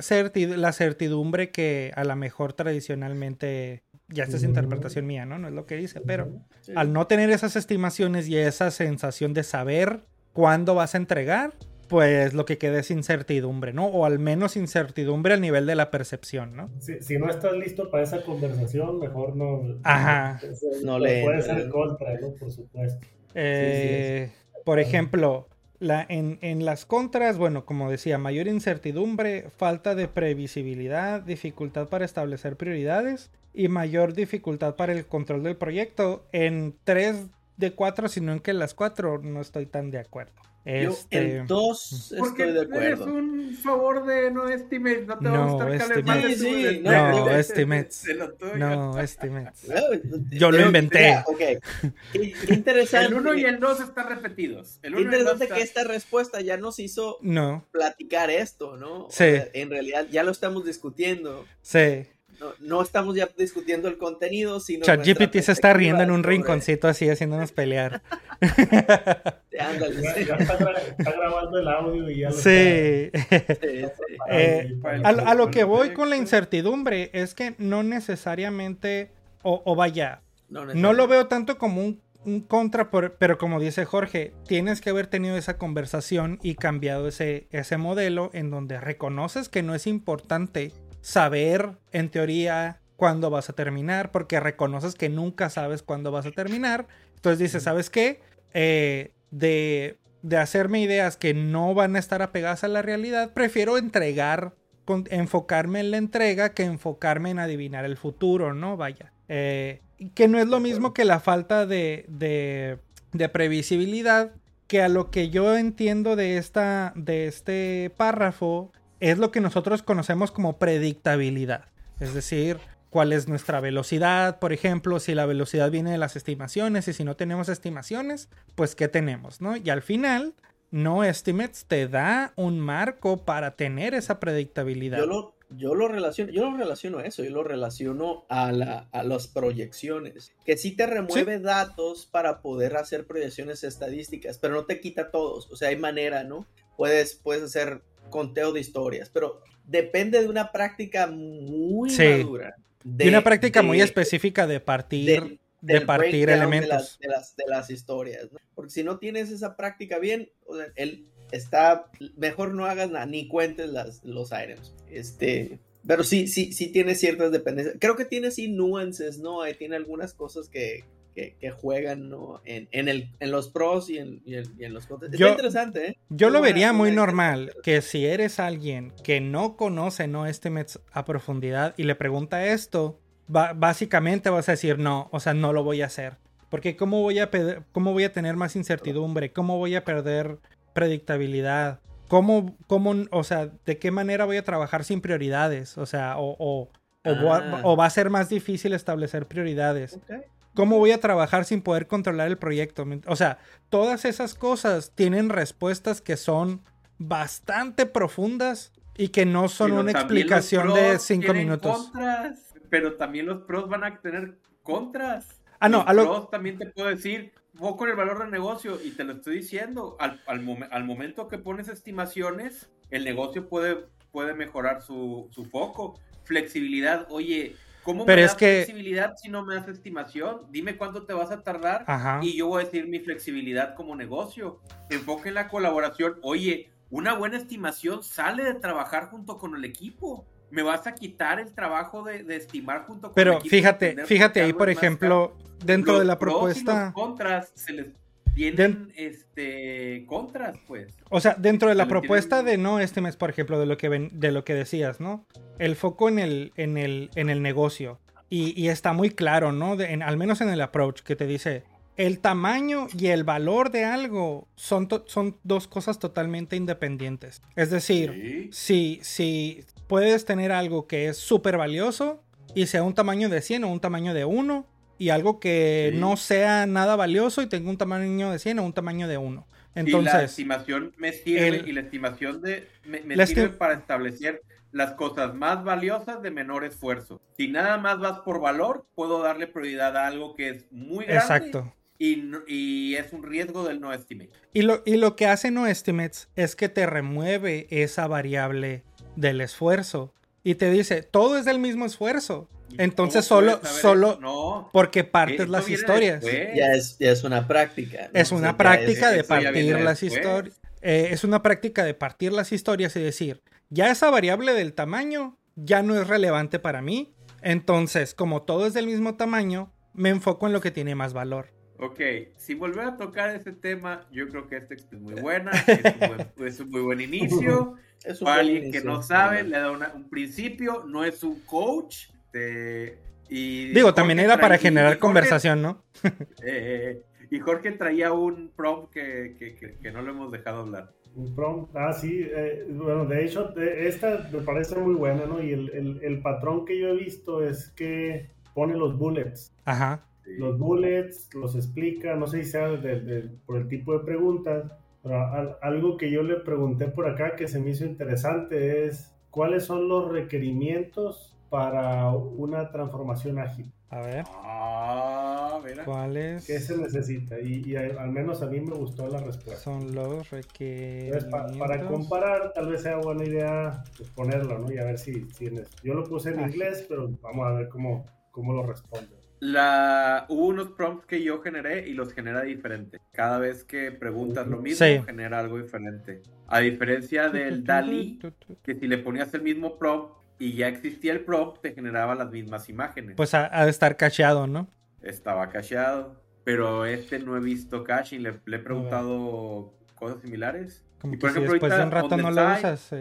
[SPEAKER 2] la certidumbre que a lo mejor tradicionalmente, ya esta es interpretación mía, ¿no? No es lo que dice, pero al no tener esas estimaciones y esa sensación de saber cuándo vas a entregar, pues lo que queda es incertidumbre, ¿no? O al menos incertidumbre al nivel de la percepción, ¿no?
[SPEAKER 5] Si, no estás listo para esa conversación, mejor no.
[SPEAKER 2] Ajá.
[SPEAKER 4] No, le.
[SPEAKER 5] Puede ser contra, ¿no? Por supuesto.
[SPEAKER 2] Eh, por ejemplo, la, en, en, las contras, bueno, como decía, mayor incertidumbre, falta de previsibilidad, dificultad para establecer prioridades y mayor dificultad para el control del proyecto. En tres de cuatro, sino en que las cuatro no estoy tan de acuerdo.
[SPEAKER 4] Este... en dos estoy de acuerdo.
[SPEAKER 3] Es un favor de no estimates, no te va a gustar
[SPEAKER 2] estimates. Sí, no, estimates. No, estimates. Yo lo inventé.
[SPEAKER 4] Ok. Interesante.
[SPEAKER 3] El uno y el dos están repetidos.
[SPEAKER 4] El interesante que esta respuesta ya nos hizo
[SPEAKER 2] no.
[SPEAKER 4] platicar esto, ¿no?
[SPEAKER 2] Sí.
[SPEAKER 4] en realidad ya lo estamos discutiendo.
[SPEAKER 2] Sí.
[SPEAKER 4] No, estamos ya discutiendo el contenido, sino.
[SPEAKER 2] ChatGPT se está riendo en un rinconcito así, haciéndonos pelear.
[SPEAKER 5] ya, está, grabando el audio y ya lo
[SPEAKER 2] Sí. Eh, a, lo que voy con la incertidumbre es que no necesariamente, o, vaya, no, lo veo tanto como un, un contra, pero como dice Jorge, tienes que haber tenido esa conversación y cambiado ese, ese modelo en donde reconoces que no es importante saber, en teoría, cuándo vas a terminar, porque reconoces que nunca sabes cuándo vas a terminar. Entonces dices, ¿sabes qué? Eh, de, de, hacerme ideas que no van a estar apegadas a la realidad, prefiero entregar, enfocarme en la entrega que enfocarme en adivinar el futuro, ¿no? Vaya. Eh, que no es lo mismo que la falta de, de, de previsibilidad, que a lo que yo entiendo de, esta, de este párrafo es lo que nosotros conocemos como predictabilidad. Es decir, cuál es nuestra velocidad, por ejemplo, si la velocidad viene de las estimaciones y si no tenemos estimaciones, pues qué tenemos, ¿no? Y al final, no estimates te da un marco para tener esa predictabilidad.
[SPEAKER 4] Yo lo, yo lo relaciono, yo lo relaciono a eso, yo lo relaciono a, la, a las proyecciones, que sí te remueve datos para poder hacer proyecciones estadísticas, pero no te quita todos, o sea, hay manera, ¿no? Puedes, puedes hacer conteo de historias, pero depende de una práctica muy madura.
[SPEAKER 2] De, una práctica muy específica de partir, de, partir elementos.
[SPEAKER 4] De las, de las, historias, Porque si no tienes esa práctica bien, él está, mejor no hagas nada, ni cuentes las, los items. Este, pero sí, sí, sí tiene ciertas dependencias. Creo que tiene sí nuances, ¿no? tiene algunas cosas que, que, juegan ¿no? en, en, el, en los pros y en, y en, los contras. Está interesante, ¿eh?
[SPEAKER 2] Yo lo vería muy normal que si eres alguien que no conoce no estimates a profundidad y le pregunta esto, básicamente vas a decir no, o sea, no lo voy a hacer. Porque ¿cómo voy a, cómo voy a tener más incertidumbre? ¿Cómo voy a perder predictabilidad? ¿Cómo, cómo, o sea, de qué manera voy a trabajar sin prioridades? O sea, o, o, o, va, a ser más difícil establecer prioridades. ¿Cómo voy a trabajar sin poder controlar el proyecto? O sea, todas esas cosas tienen respuestas que son bastante profundas y que no son una explicación de cinco minutos.
[SPEAKER 3] pero también los pros van a tener contras.
[SPEAKER 2] Ah, no,
[SPEAKER 3] los a lo... pros también te puedo decir, poco en el valor del negocio, y te lo estoy diciendo, al, al, momento que pones estimaciones, el negocio puede, puede mejorar su, su foco. Flexibilidad, oye, ¿Cómo
[SPEAKER 2] Pero
[SPEAKER 3] me
[SPEAKER 2] das
[SPEAKER 3] flexibilidad si no me das estimación? Dime cuánto te vas a tardar y yo voy a decir mi flexibilidad como negocio. Enfoque en la colaboración. Oye, una buena estimación sale de trabajar junto con el equipo. Me vas a quitar el trabajo de, estimar junto con
[SPEAKER 2] Pero
[SPEAKER 3] el equipo.
[SPEAKER 2] Pero fíjate, fíjate ahí, por ejemplo, dentro de la propuesta.
[SPEAKER 3] los contras se les tienen este contras, pues.
[SPEAKER 2] O sea, dentro de la propuesta de no este mes, por ejemplo, de lo que ven, de lo que decías, ¿no? El foco en el, en el, en el negocio. Y, está muy claro, ¿no? al menos en el approach que te dice, el tamaño y el valor de algo son, son dos cosas totalmente independientes. Es decir, si, si puedes tener algo que es súper valioso y sea un tamaño de 100 o un tamaño de 1, y algo que no sea nada valioso y tenga un tamaño de 100 o un tamaño de 1. Entonces,
[SPEAKER 3] y la estimación me sirve y la estimación de me, sirve para establecer las cosas más valiosas de menor esfuerzo. Si nada más vas por valor, puedo darle prioridad a algo que es muy grande. Exacto. Y, y, es un riesgo del no estimate.
[SPEAKER 2] Y lo, y lo que hace no estimates es que te remueve esa variable del esfuerzo y te dice, todo es del mismo esfuerzo. Entonces solo, solo porque partes las historias.
[SPEAKER 4] Ya es, ya es una práctica.
[SPEAKER 2] Es una práctica de partir las historias. Eh, es una práctica de partir las historias y decir, ya esa variable del tamaño ya no es relevante para mí. Entonces, como todo es del mismo tamaño, me enfoco en lo que tiene más valor.
[SPEAKER 3] Ok, si volver a tocar ese tema, yo creo que esta es muy buena, es un, muy buen inicio. Para alguien que no sabe, le da un principio, no es un coach, este, y
[SPEAKER 2] Digo, también era para generar conversación, ¿no?
[SPEAKER 3] Eh, y Jorge traía un prompt que, que, no lo hemos dejado hablar.
[SPEAKER 5] Un prompt, ah, sí, eh, bueno, de hecho, esta me parece muy buena, ¿no? Y el, el, patrón que yo he visto es que pone los bullets.
[SPEAKER 2] Ajá.
[SPEAKER 5] Los bullets, los explica, no sé si sea por el tipo de preguntas, pero algo que yo le pregunté por acá que se me hizo interesante es cuáles son los requerimientos para una transformación ágil.
[SPEAKER 2] A ver.
[SPEAKER 3] Ah,
[SPEAKER 2] ¿Cuál es?
[SPEAKER 5] ¿Qué se necesita? Y, al menos a mí me gustó la respuesta.
[SPEAKER 2] Son los requerimientos.
[SPEAKER 5] para comparar, tal vez sea buena idea pues, ponerlo, ¿no? Y a ver si, tienes. Yo lo puse en inglés, pero vamos a ver cómo, cómo lo responde.
[SPEAKER 3] La, hubo unos prompts que yo generé y los genera diferente. Cada vez que preguntas lo mismo, genera algo diferente. A diferencia del DALI, que si le ponías el mismo prompt y ya existía el prompt, te generaba las mismas imágenes.
[SPEAKER 2] Pues ha, de estar cacheado, ¿no?
[SPEAKER 3] Estaba cacheado. Pero este no he visto caching. Le, le he preguntado cosas similares.
[SPEAKER 2] Como por ejemplo, después de un rato no lo usas.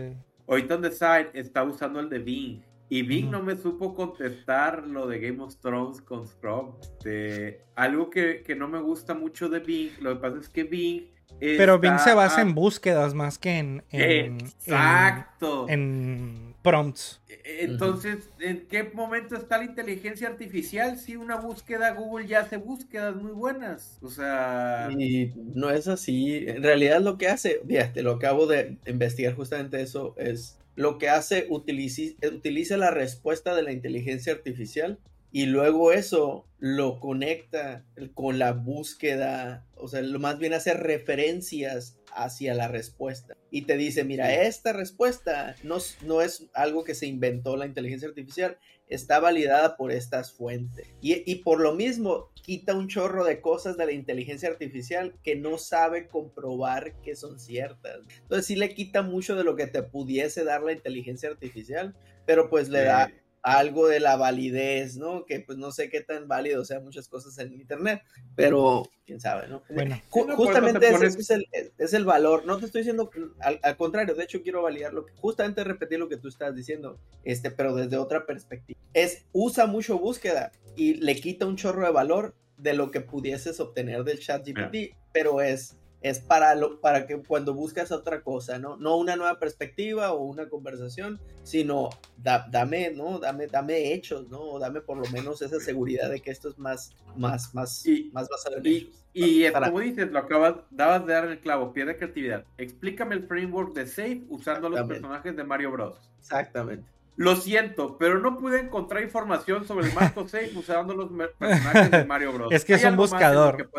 [SPEAKER 3] Ahorita on the side está usando el de Bing. Y Bing no me supo contestar lo de Game of Thrones con Scrub. De, algo que, que, no me gusta mucho de Bing, lo que pasa es que Bing
[SPEAKER 2] pero Bing se basa en búsquedas más que en.
[SPEAKER 3] Exacto.
[SPEAKER 2] En, prompts.
[SPEAKER 3] Entonces, ¿en qué momento está la inteligencia artificial si una búsqueda Google ya hace búsquedas muy buenas? O sea.
[SPEAKER 4] Y no es así. En realidad, lo que hace, fíjate, lo acabo de investigar justamente eso, es lo que hace, utiliza, utiliza la respuesta de la inteligencia artificial y luego eso lo conecta con la búsqueda, o sea, lo más bien hace referencias hacia la respuesta y te dice, mira, esta respuesta no, no es algo que se inventó la inteligencia artificial, está validada por estas fuentes. Y, y, por lo mismo, quita un chorro de cosas de la inteligencia artificial que no sabe comprobar que son ciertas. Entonces sí le quita mucho de lo que te pudiese dar la inteligencia artificial, pero pues le da algo de la validez, ¿no? Que pues no sé qué tan válido sean muchas cosas en Internet, pero quién sabe, ¿no? Bueno, justamente ese, es, el, es, el, valor, no te estoy diciendo, al, al, contrario, de hecho quiero validar lo que, justamente repetir lo que tú estás diciendo, este, pero desde otra perspectiva. Es, usa mucho búsqueda y le quita un chorro de valor de lo que pudieses obtener del chat GPT, pero es es para, lo, para que cuando buscas otra cosa, ¿no? No una nueva perspectiva o una conversación, sino dame, ¿no? Dame, dame hechos, ¿no? Dame por lo menos esa seguridad de que esto es más, más, más,
[SPEAKER 3] y,
[SPEAKER 4] más basado
[SPEAKER 3] en y, Y como dices, lo acabas, dabas de dar en el clavo, pierde creatividad. Explícame el framework de Safe usando los personajes de Mario Bros.
[SPEAKER 4] Exactamente.
[SPEAKER 3] Lo siento, pero no pude encontrar información sobre el Marco 6 usando los personajes de Mario Bros.
[SPEAKER 2] Es que es un buscador.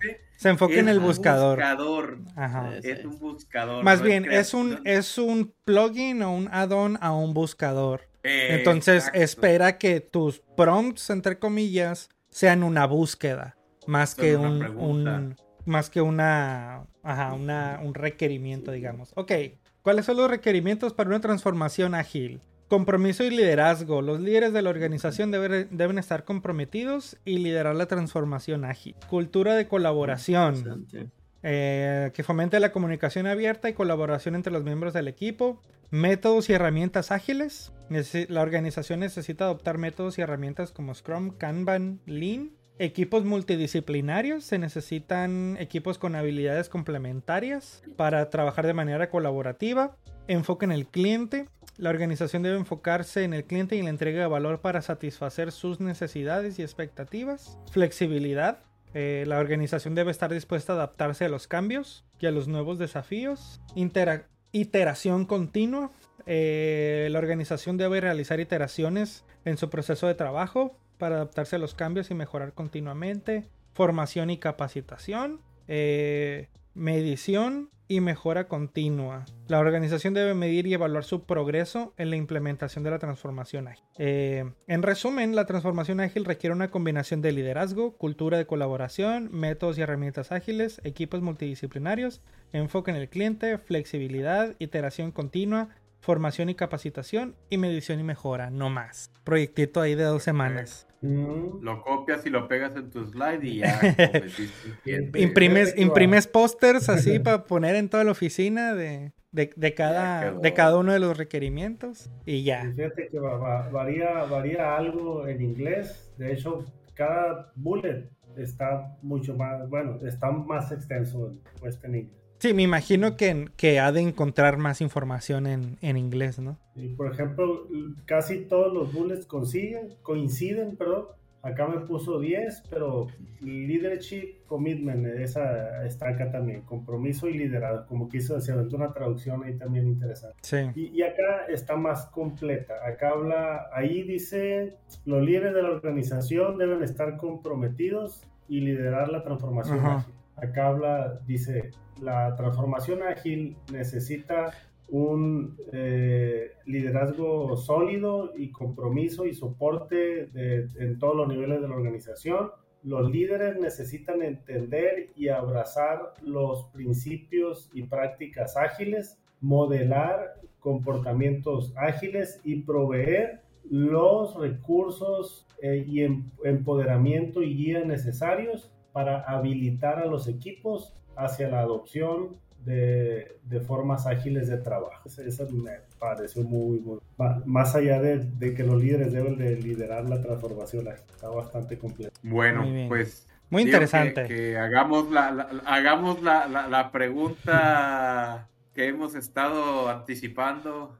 [SPEAKER 2] Que Se enfoca en el buscador.
[SPEAKER 3] buscador. Es un buscador.
[SPEAKER 2] Más bien, es, un, es un plugin o un add-on a un buscador. Entonces, espera que tus prompts, entre comillas, sean una búsqueda. Más que un, Más que una. Ajá, una, un requerimiento, digamos. Ok. ¿Cuáles son los requerimientos para una transformación ágil? Compromiso y liderazgo. Los líderes de la organización deben estar comprometidos y liderar la transformación ágil. Cultura de colaboración. Eh, que fomente la comunicación abierta y colaboración entre los miembros del equipo. Métodos y herramientas ágiles. La organización necesita adoptar métodos y herramientas como Scrum, Kanban, Lean. Equipos multidisciplinarios. Se necesitan equipos con habilidades complementarias para trabajar de manera colaborativa. Enfoque en el cliente. La organización debe enfocarse en el cliente y en la entrega de valor para satisfacer sus necesidades y expectativas. Flexibilidad. Eh, la organización debe estar dispuesta a adaptarse a los cambios y a los nuevos desafíos. iteración continua. Eh, la organización debe realizar iteraciones en su proceso de trabajo para adaptarse a los cambios y mejorar continuamente. Formación y capacitación. Eh, medición y mejora continua. La organización debe medir y evaluar su progreso en la implementación de la transformación ágil. Eh, en resumen, la transformación ágil requiere una combinación de liderazgo, cultura de colaboración, métodos y herramientas ágiles, equipos multidisciplinarios, enfoque en el cliente, flexibilidad, iteración continua, formación y capacitación y medición y mejora, no más. Proyectito ahí de dos semanas.
[SPEAKER 3] Mm. Lo copias y lo pegas en tu slide y ya.
[SPEAKER 2] imprimes imprimes pósters así para poner en toda la oficina de, cada, de cada uno de los requerimientos y ya.
[SPEAKER 5] Fíjate que varía, varía algo en inglés. De hecho, cada bullet está mucho más, bueno, está más extenso puesto en inglés.
[SPEAKER 2] Sí, me imagino que, que ha de encontrar más información en, en inglés, ¿no?
[SPEAKER 5] Y por ejemplo, casi todos los bullets consiguen, coinciden, perdón, Acá me puso 10, pero leadership commitment, esa está acá también, compromiso y liderazgo, como quiso decir, una traducción ahí también interesante.
[SPEAKER 2] Sí.
[SPEAKER 5] Y, acá está más completa, acá habla, ahí dice, los líderes de la organización deben estar comprometidos y liderar la transformación ágil. Acá habla, dice, la transformación ágil necesita un eh, liderazgo sólido y compromiso y soporte en todos los niveles de la organización. Los líderes necesitan entender y abrazar los principios y prácticas ágiles, modelar comportamientos ágiles y proveer los recursos eh, y em, empoderamiento y guía necesarios para habilitar a los equipos hacia la adopción de, de, formas ágiles de trabajo. Eso me pareció muy, muy más allá de, de, que los líderes deben de liderar la transformación, está bastante completo.
[SPEAKER 3] Bueno, pues
[SPEAKER 2] muy interesante.
[SPEAKER 3] Que, hagamos la, hagamos la, la, pregunta que hemos estado anticipando.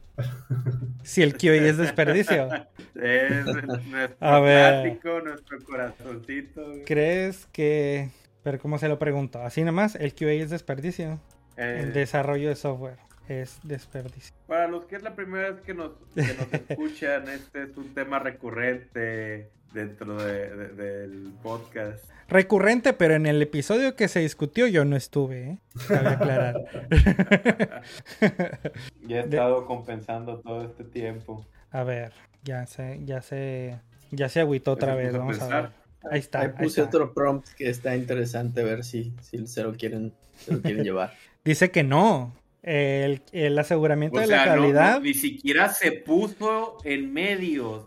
[SPEAKER 2] Si el QA es desperdicio.
[SPEAKER 3] es nuestro A ver. nuestro corazoncito.
[SPEAKER 2] ¿Crees que pero ¿cómo se lo pregunto? Así nomás, el QA es desperdicio. El eh, desarrollo de software es desperdicio.
[SPEAKER 3] Para los que es la primera vez que nos, escuchan, este es un tema recurrente dentro del podcast.
[SPEAKER 2] Recurrente, pero en el episodio que se discutió yo no estuve, ¿eh? Cabe aclarar.
[SPEAKER 3] ya he estado compensando todo este tiempo.
[SPEAKER 2] A ver, ya se, ya se, ya se agüitó otra vez, vamos a ver. Ahí está.
[SPEAKER 4] Ahí puse otro prompt que está interesante, a ver si, si se lo quieren, se lo quieren llevar.
[SPEAKER 2] Dice que no. El, el aseguramiento de la calidad.
[SPEAKER 3] ni siquiera se puso en medio.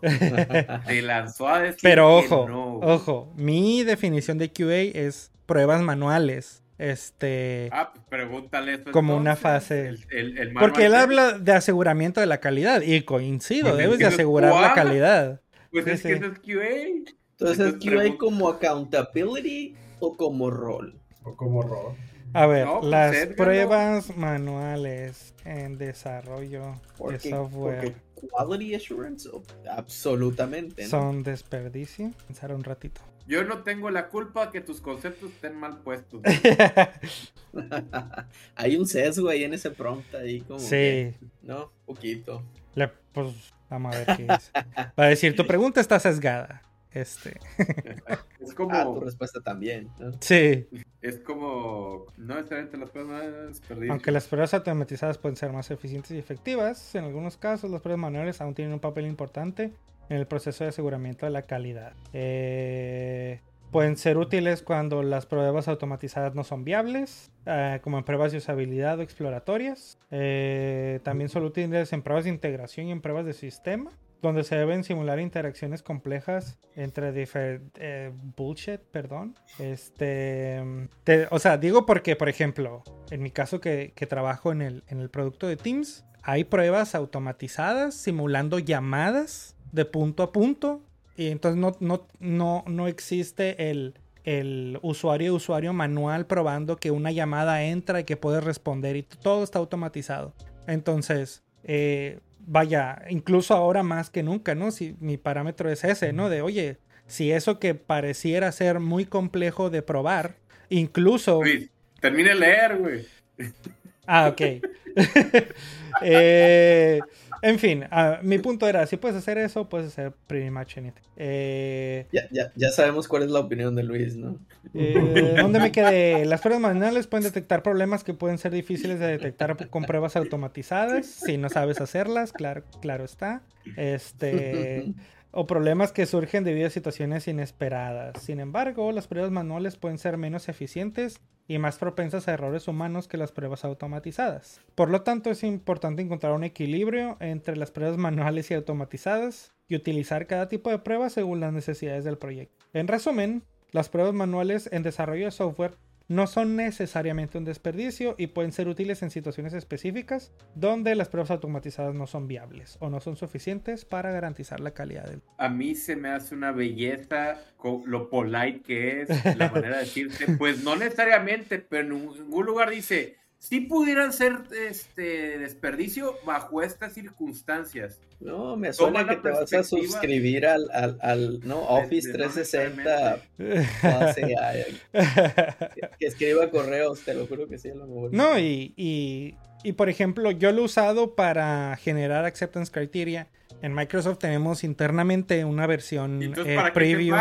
[SPEAKER 3] se lanzó a decir.
[SPEAKER 2] Pero ojo, ojo. Mi definición de QA es pruebas manuales. Este.
[SPEAKER 3] Ah, pues pregúntale
[SPEAKER 2] Como una fase. Porque él habla de aseguramiento de la calidad. Y coincido, pues debes de asegurar la calidad.
[SPEAKER 3] Pues es que eso es QA.
[SPEAKER 4] Entonces, QA como accountability o como rol.
[SPEAKER 5] O como rol.
[SPEAKER 2] A ver, las pruebas manuales en desarrollo de software.
[SPEAKER 4] quality assurance, absolutamente.
[SPEAKER 2] Son desperdicio. Pensar un ratito.
[SPEAKER 3] Yo no tengo la culpa que tus conceptos estén mal puestos.
[SPEAKER 4] Hay un sesgo ahí en ese prompt ahí como.
[SPEAKER 2] Sí.
[SPEAKER 4] no, poquito.
[SPEAKER 2] pues vamos a ver qué dice. Va a decir, tu pregunta está sesgada. Este.
[SPEAKER 3] es como.
[SPEAKER 4] Ah, tu respuesta también.
[SPEAKER 2] Sí.
[SPEAKER 3] Es como. No necesariamente las pruebas
[SPEAKER 2] Aunque las pruebas automatizadas pueden ser más eficientes y efectivas, en algunos casos las pruebas manuales aún tienen un papel importante en el proceso de aseguramiento de la calidad. Eh, pueden ser útiles cuando las pruebas automatizadas no son viables, eh, como en pruebas de usabilidad o exploratorias. Eh, también son útiles en pruebas de integración y en pruebas de sistema donde se deben simular interacciones complejas entre diferentes... Eh, bullshit, perdón. Este, o sea, digo porque, por ejemplo, en mi caso que, trabajo en el, en el producto de Teams, hay pruebas automatizadas simulando llamadas de punto a punto y entonces no, no, no, no existe el, el usuario usuario manual probando que una llamada entra y que puede responder y todo está automatizado. Entonces, eh, vaya, incluso ahora más que nunca, ¿no? Si mi parámetro es ese, ¿no? De, oye, si eso que pareciera ser muy complejo de probar, incluso...
[SPEAKER 3] termine de leer, güey.
[SPEAKER 2] Ah, ok. eh, en fin, ah, mi punto era, si puedes hacer eso, puedes hacer pretty much anything. Eh,
[SPEAKER 4] ya, ya, ya, sabemos cuál es la opinión de Luis, ¿no?
[SPEAKER 2] Eh, ¿Dónde me quedé? Las pruebas manuales pueden detectar problemas que pueden ser difíciles de detectar con pruebas automatizadas, si no sabes hacerlas, claro, claro está. Este... o problemas que surgen debido a situaciones inesperadas. Sin embargo, las pruebas manuales pueden ser menos eficientes y más propensas a errores humanos que las pruebas automatizadas. Por lo tanto, es importante encontrar un equilibrio entre las pruebas manuales y automatizadas y utilizar cada tipo de prueba según las necesidades del proyecto. En resumen, las pruebas manuales en desarrollo de software no son necesariamente un desperdicio y pueden ser útiles en situaciones específicas donde las pruebas automatizadas no son viables o no son suficientes para garantizar la calidad del.
[SPEAKER 3] A mí se me hace una belleza lo polite que es, la manera de decirte, pues no necesariamente, pero en ningún lugar dice, sí pudieran ser este desperdicio bajo estas circunstancias.
[SPEAKER 4] No, me suena que te vas a suscribir al, al, al no, Office 360 que, escriba correos, te lo juro que sí, lo mejor.
[SPEAKER 2] No, y, y, y por ejemplo, yo lo he usado para generar acceptance criteria. En Microsoft tenemos internamente una versión eh, preview.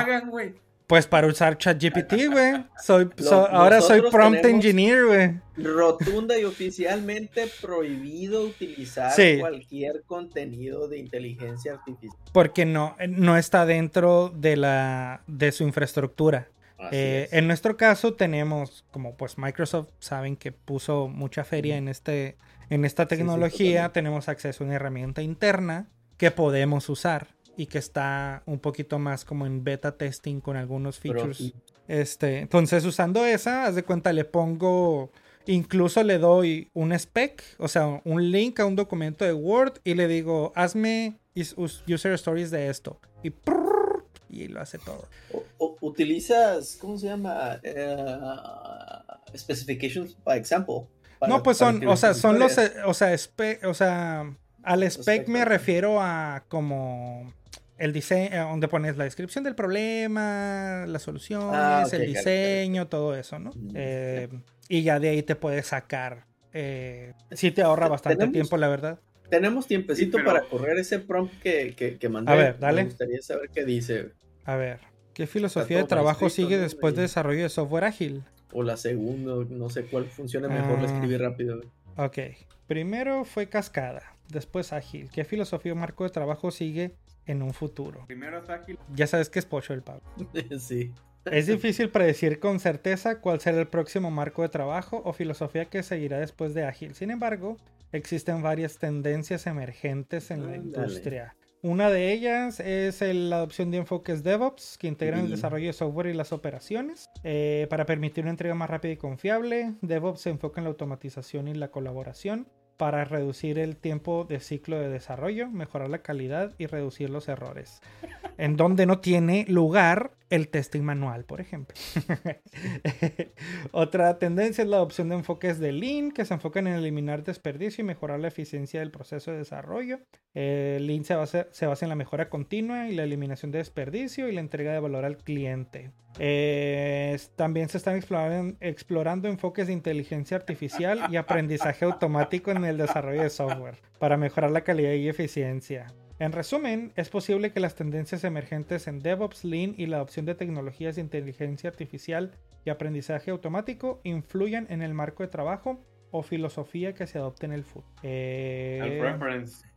[SPEAKER 2] Pues para usar ChatGPT, güey. Soy, ahora soy prompt engineer, güey.
[SPEAKER 4] Rotunda y oficialmente prohibido utilizar cualquier contenido de inteligencia artificial.
[SPEAKER 2] Porque no, no está dentro de la de su infraestructura. Eh, en nuestro caso tenemos, como pues Microsoft saben que puso mucha feria en este, en esta tecnología, tenemos acceso a una herramienta interna que podemos usar y que está un poquito más como en beta testing con algunos features. Este, entonces usando esa, haz de cuenta le pongo incluso le doy un spec, o sea, un link a un documento de Word y le digo, hazme user stories de esto y y lo hace todo.
[SPEAKER 4] utilizas, ¿cómo se llama? Uh, specifications by example.
[SPEAKER 2] no, pues son, o sea, son los, o sea, o sea, al spec me refiero a como el diseño, eh, donde pones la descripción del problema, las soluciones, ah, el diseño, todo eso, ¿no? Mm, eh, y ya de ahí te puedes sacar. Eh, sí te ahorra bastante tiempo, la verdad.
[SPEAKER 4] Tenemos tiempecito para correr ese prompt que, que, mandé.
[SPEAKER 2] A ver, dale.
[SPEAKER 4] Me gustaría saber qué dice.
[SPEAKER 2] A ver, ¿qué filosofía de trabajo sigue después de desarrollo de software ágil?
[SPEAKER 4] O la segunda, no sé cuál funciona mejor, la escribí ah, rápido.
[SPEAKER 2] Ok, primero fue cascada, después ágil. ¿Qué filosofía o marco de trabajo sigue en un futuro.
[SPEAKER 3] Primero es ágil.
[SPEAKER 2] Ya sabes que es pocho el Pablo.
[SPEAKER 4] sí.
[SPEAKER 2] Es difícil predecir con certeza cuál será el próximo marco de trabajo o filosofía que seguirá después de ágil. Sin embargo, existen varias tendencias emergentes en la industria. Una de ellas es la adopción de enfoques DevOps que integran el desarrollo de software y las operaciones eh, para permitir una entrega más rápida y confiable. DevOps se enfoca en la automatización y la colaboración para reducir el tiempo de ciclo de desarrollo, mejorar la calidad y reducir los errores. En donde no tiene lugar el testing manual, por ejemplo. Otra tendencia es la adopción de enfoques de Lean, que se enfocan en eliminar desperdicio y mejorar la eficiencia del proceso de desarrollo. El Lean se basa, en la mejora continua y la eliminación de desperdicio y la entrega de valor al cliente. Eh, también se están explorando enfoques de inteligencia artificial y aprendizaje automático en el desarrollo de software para mejorar la calidad y eficiencia. En resumen, es posible que las tendencias emergentes en DevOps, Lean y la adopción de tecnologías de inteligencia artificial y aprendizaje automático influyan en el marco de trabajo o filosofía que se adopte en el futuro.
[SPEAKER 3] Eh,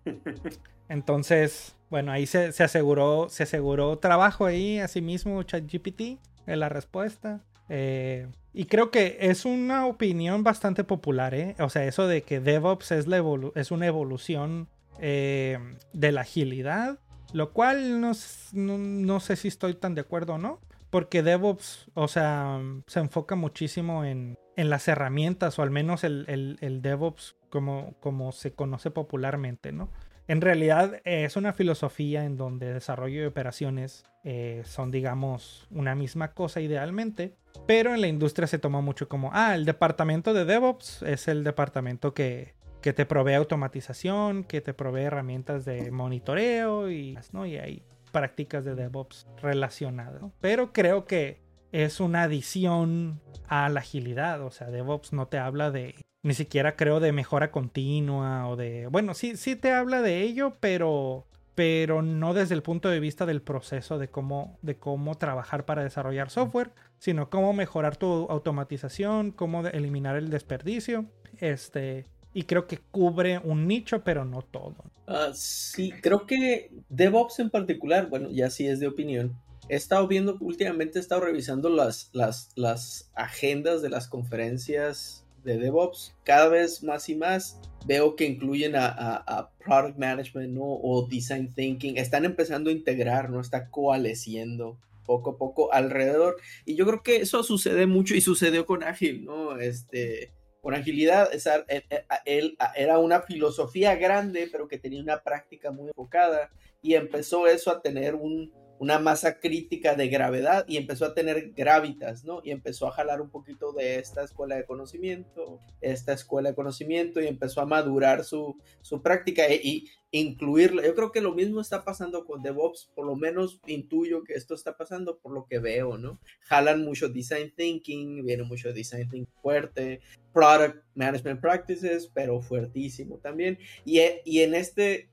[SPEAKER 2] entonces, bueno, ahí se, aseguró, se aseguró trabajo ahí, asimismo ChatGPT, en la respuesta. Eh, y creo que es una opinión bastante popular, ¿eh? O sea, eso de que DevOps es, la es una evolución eh, de la agilidad, lo cual no, no, sé si estoy tan de acuerdo o no, porque DevOps, o sea, se enfoca muchísimo en, en las herramientas, o al menos el, el, DevOps como, como se conoce popularmente, ¿no? En realidad es una filosofía en donde desarrollo y operaciones eh, son, digamos, una misma cosa idealmente, pero en la industria se toma mucho como, ah, el departamento de DevOps es el departamento que, que te provee automatización, que te provee herramientas de monitoreo y, ¿no? y hay prácticas de DevOps relacionadas. Pero creo que es una adición a la agilidad. O sea, DevOps no te habla de, ni siquiera creo de mejora continua o de, bueno, sí, sí te habla de ello, pero pero no desde el punto de vista del proceso de cómo, de cómo trabajar para desarrollar software, sino cómo mejorar tu automatización, cómo eliminar el desperdicio, este, y creo que cubre un nicho, pero no todo.
[SPEAKER 4] Uh, sí, creo que DevOps en particular, bueno, ya sí es de opinión. He estado viendo, últimamente he estado revisando las, las, las agendas de las conferencias de DevOps. Cada vez más y más veo que incluyen a, a, Product Management ¿no? o Design Thinking. Están empezando a integrar, ¿no? Está coalesciendo poco a poco alrededor. Y yo creo que eso sucede mucho y sucedió con Agile, ¿no? Este, con agilidad. Esa, eh, eh, él, era una filosofía grande, pero que tenía una práctica muy enfocada y empezó eso a tener un, una masa crítica de gravedad y empezó a tener gravitas, ¿no? Y empezó a jalar un poquito de esta escuela de conocimiento, esta escuela de conocimiento y empezó a madurar su, su práctica e, y, incluirla. Yo creo que lo mismo está pasando con DevOps, por lo menos intuyo que esto está pasando por lo que veo, ¿no? Jalan mucho design thinking, viene mucho design thinking fuerte, product management practices, pero fuertísimo también. Y, y en este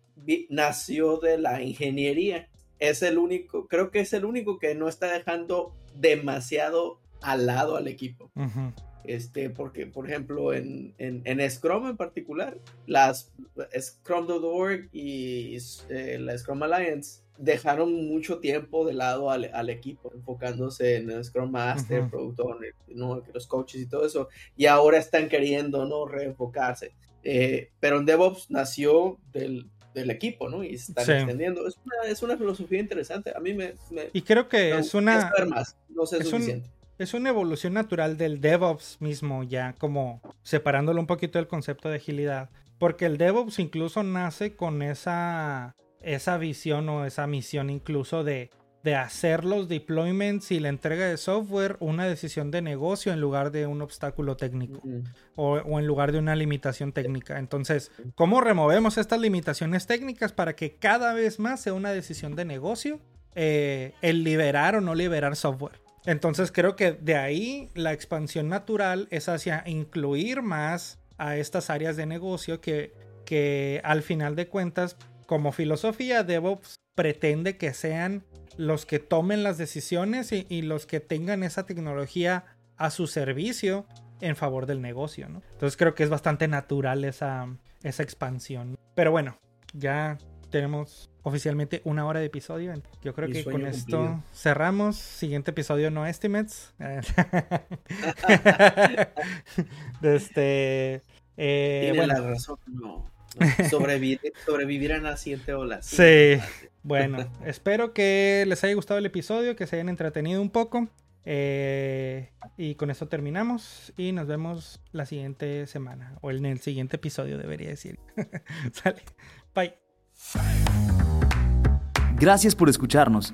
[SPEAKER 4] nació de la ingeniería es el único, creo que es el único que no está dejando demasiado al lado al equipo. Este, porque, por ejemplo, en, en, Scrum en particular, las Scrum.org y eh, la Scrum Alliance dejaron mucho tiempo de lado al, equipo, enfocándose en el Scrum Master, Product Owner, los coaches y todo eso, y ahora están queriendo ¿no? reenfocarse. Eh, pero en DevOps nació del, del equipo, ¿no? Y se están extendiendo. Es una, es una, filosofía interesante. A mí me...
[SPEAKER 2] y creo que es una...
[SPEAKER 4] No sé, es, suficiente.
[SPEAKER 2] es una evolución natural del DevOps mismo, ya como separándolo un poquito del concepto de agilidad. Porque el DevOps incluso nace con esa, esa visión o esa misión incluso de de hacer los deployments y la entrega de software una decisión de negocio en lugar de un obstáculo técnico o, en lugar de una limitación técnica. Entonces, ¿cómo removemos estas limitaciones técnicas para que cada vez más sea una decisión de negocio eh, el liberar o no liberar software? Entonces creo que de ahí la expansión natural es hacia incluir más a estas áreas de negocio que, que al final de cuentas, como filosofía, DevOps pretende que sean los que tomen las decisiones y, los que tengan esa tecnología a su servicio en favor del negocio, ¿no? Entonces creo que es bastante natural esa, esa expansión. Pero bueno, ya tenemos oficialmente una hora de episodio. Yo creo que con esto cerramos. Siguiente episodio no estimates. este.
[SPEAKER 4] Eh, Tiene la razón, no. Sobrevivir, sobrevivirán a siete olas.
[SPEAKER 2] Sí. Bueno, espero que les haya gustado el episodio, que se hayan entretenido un poco. Eh, y con eso terminamos y nos vemos la siguiente semana o en el siguiente episodio debería decir. Sale. Bye.
[SPEAKER 1] Gracias por escucharnos.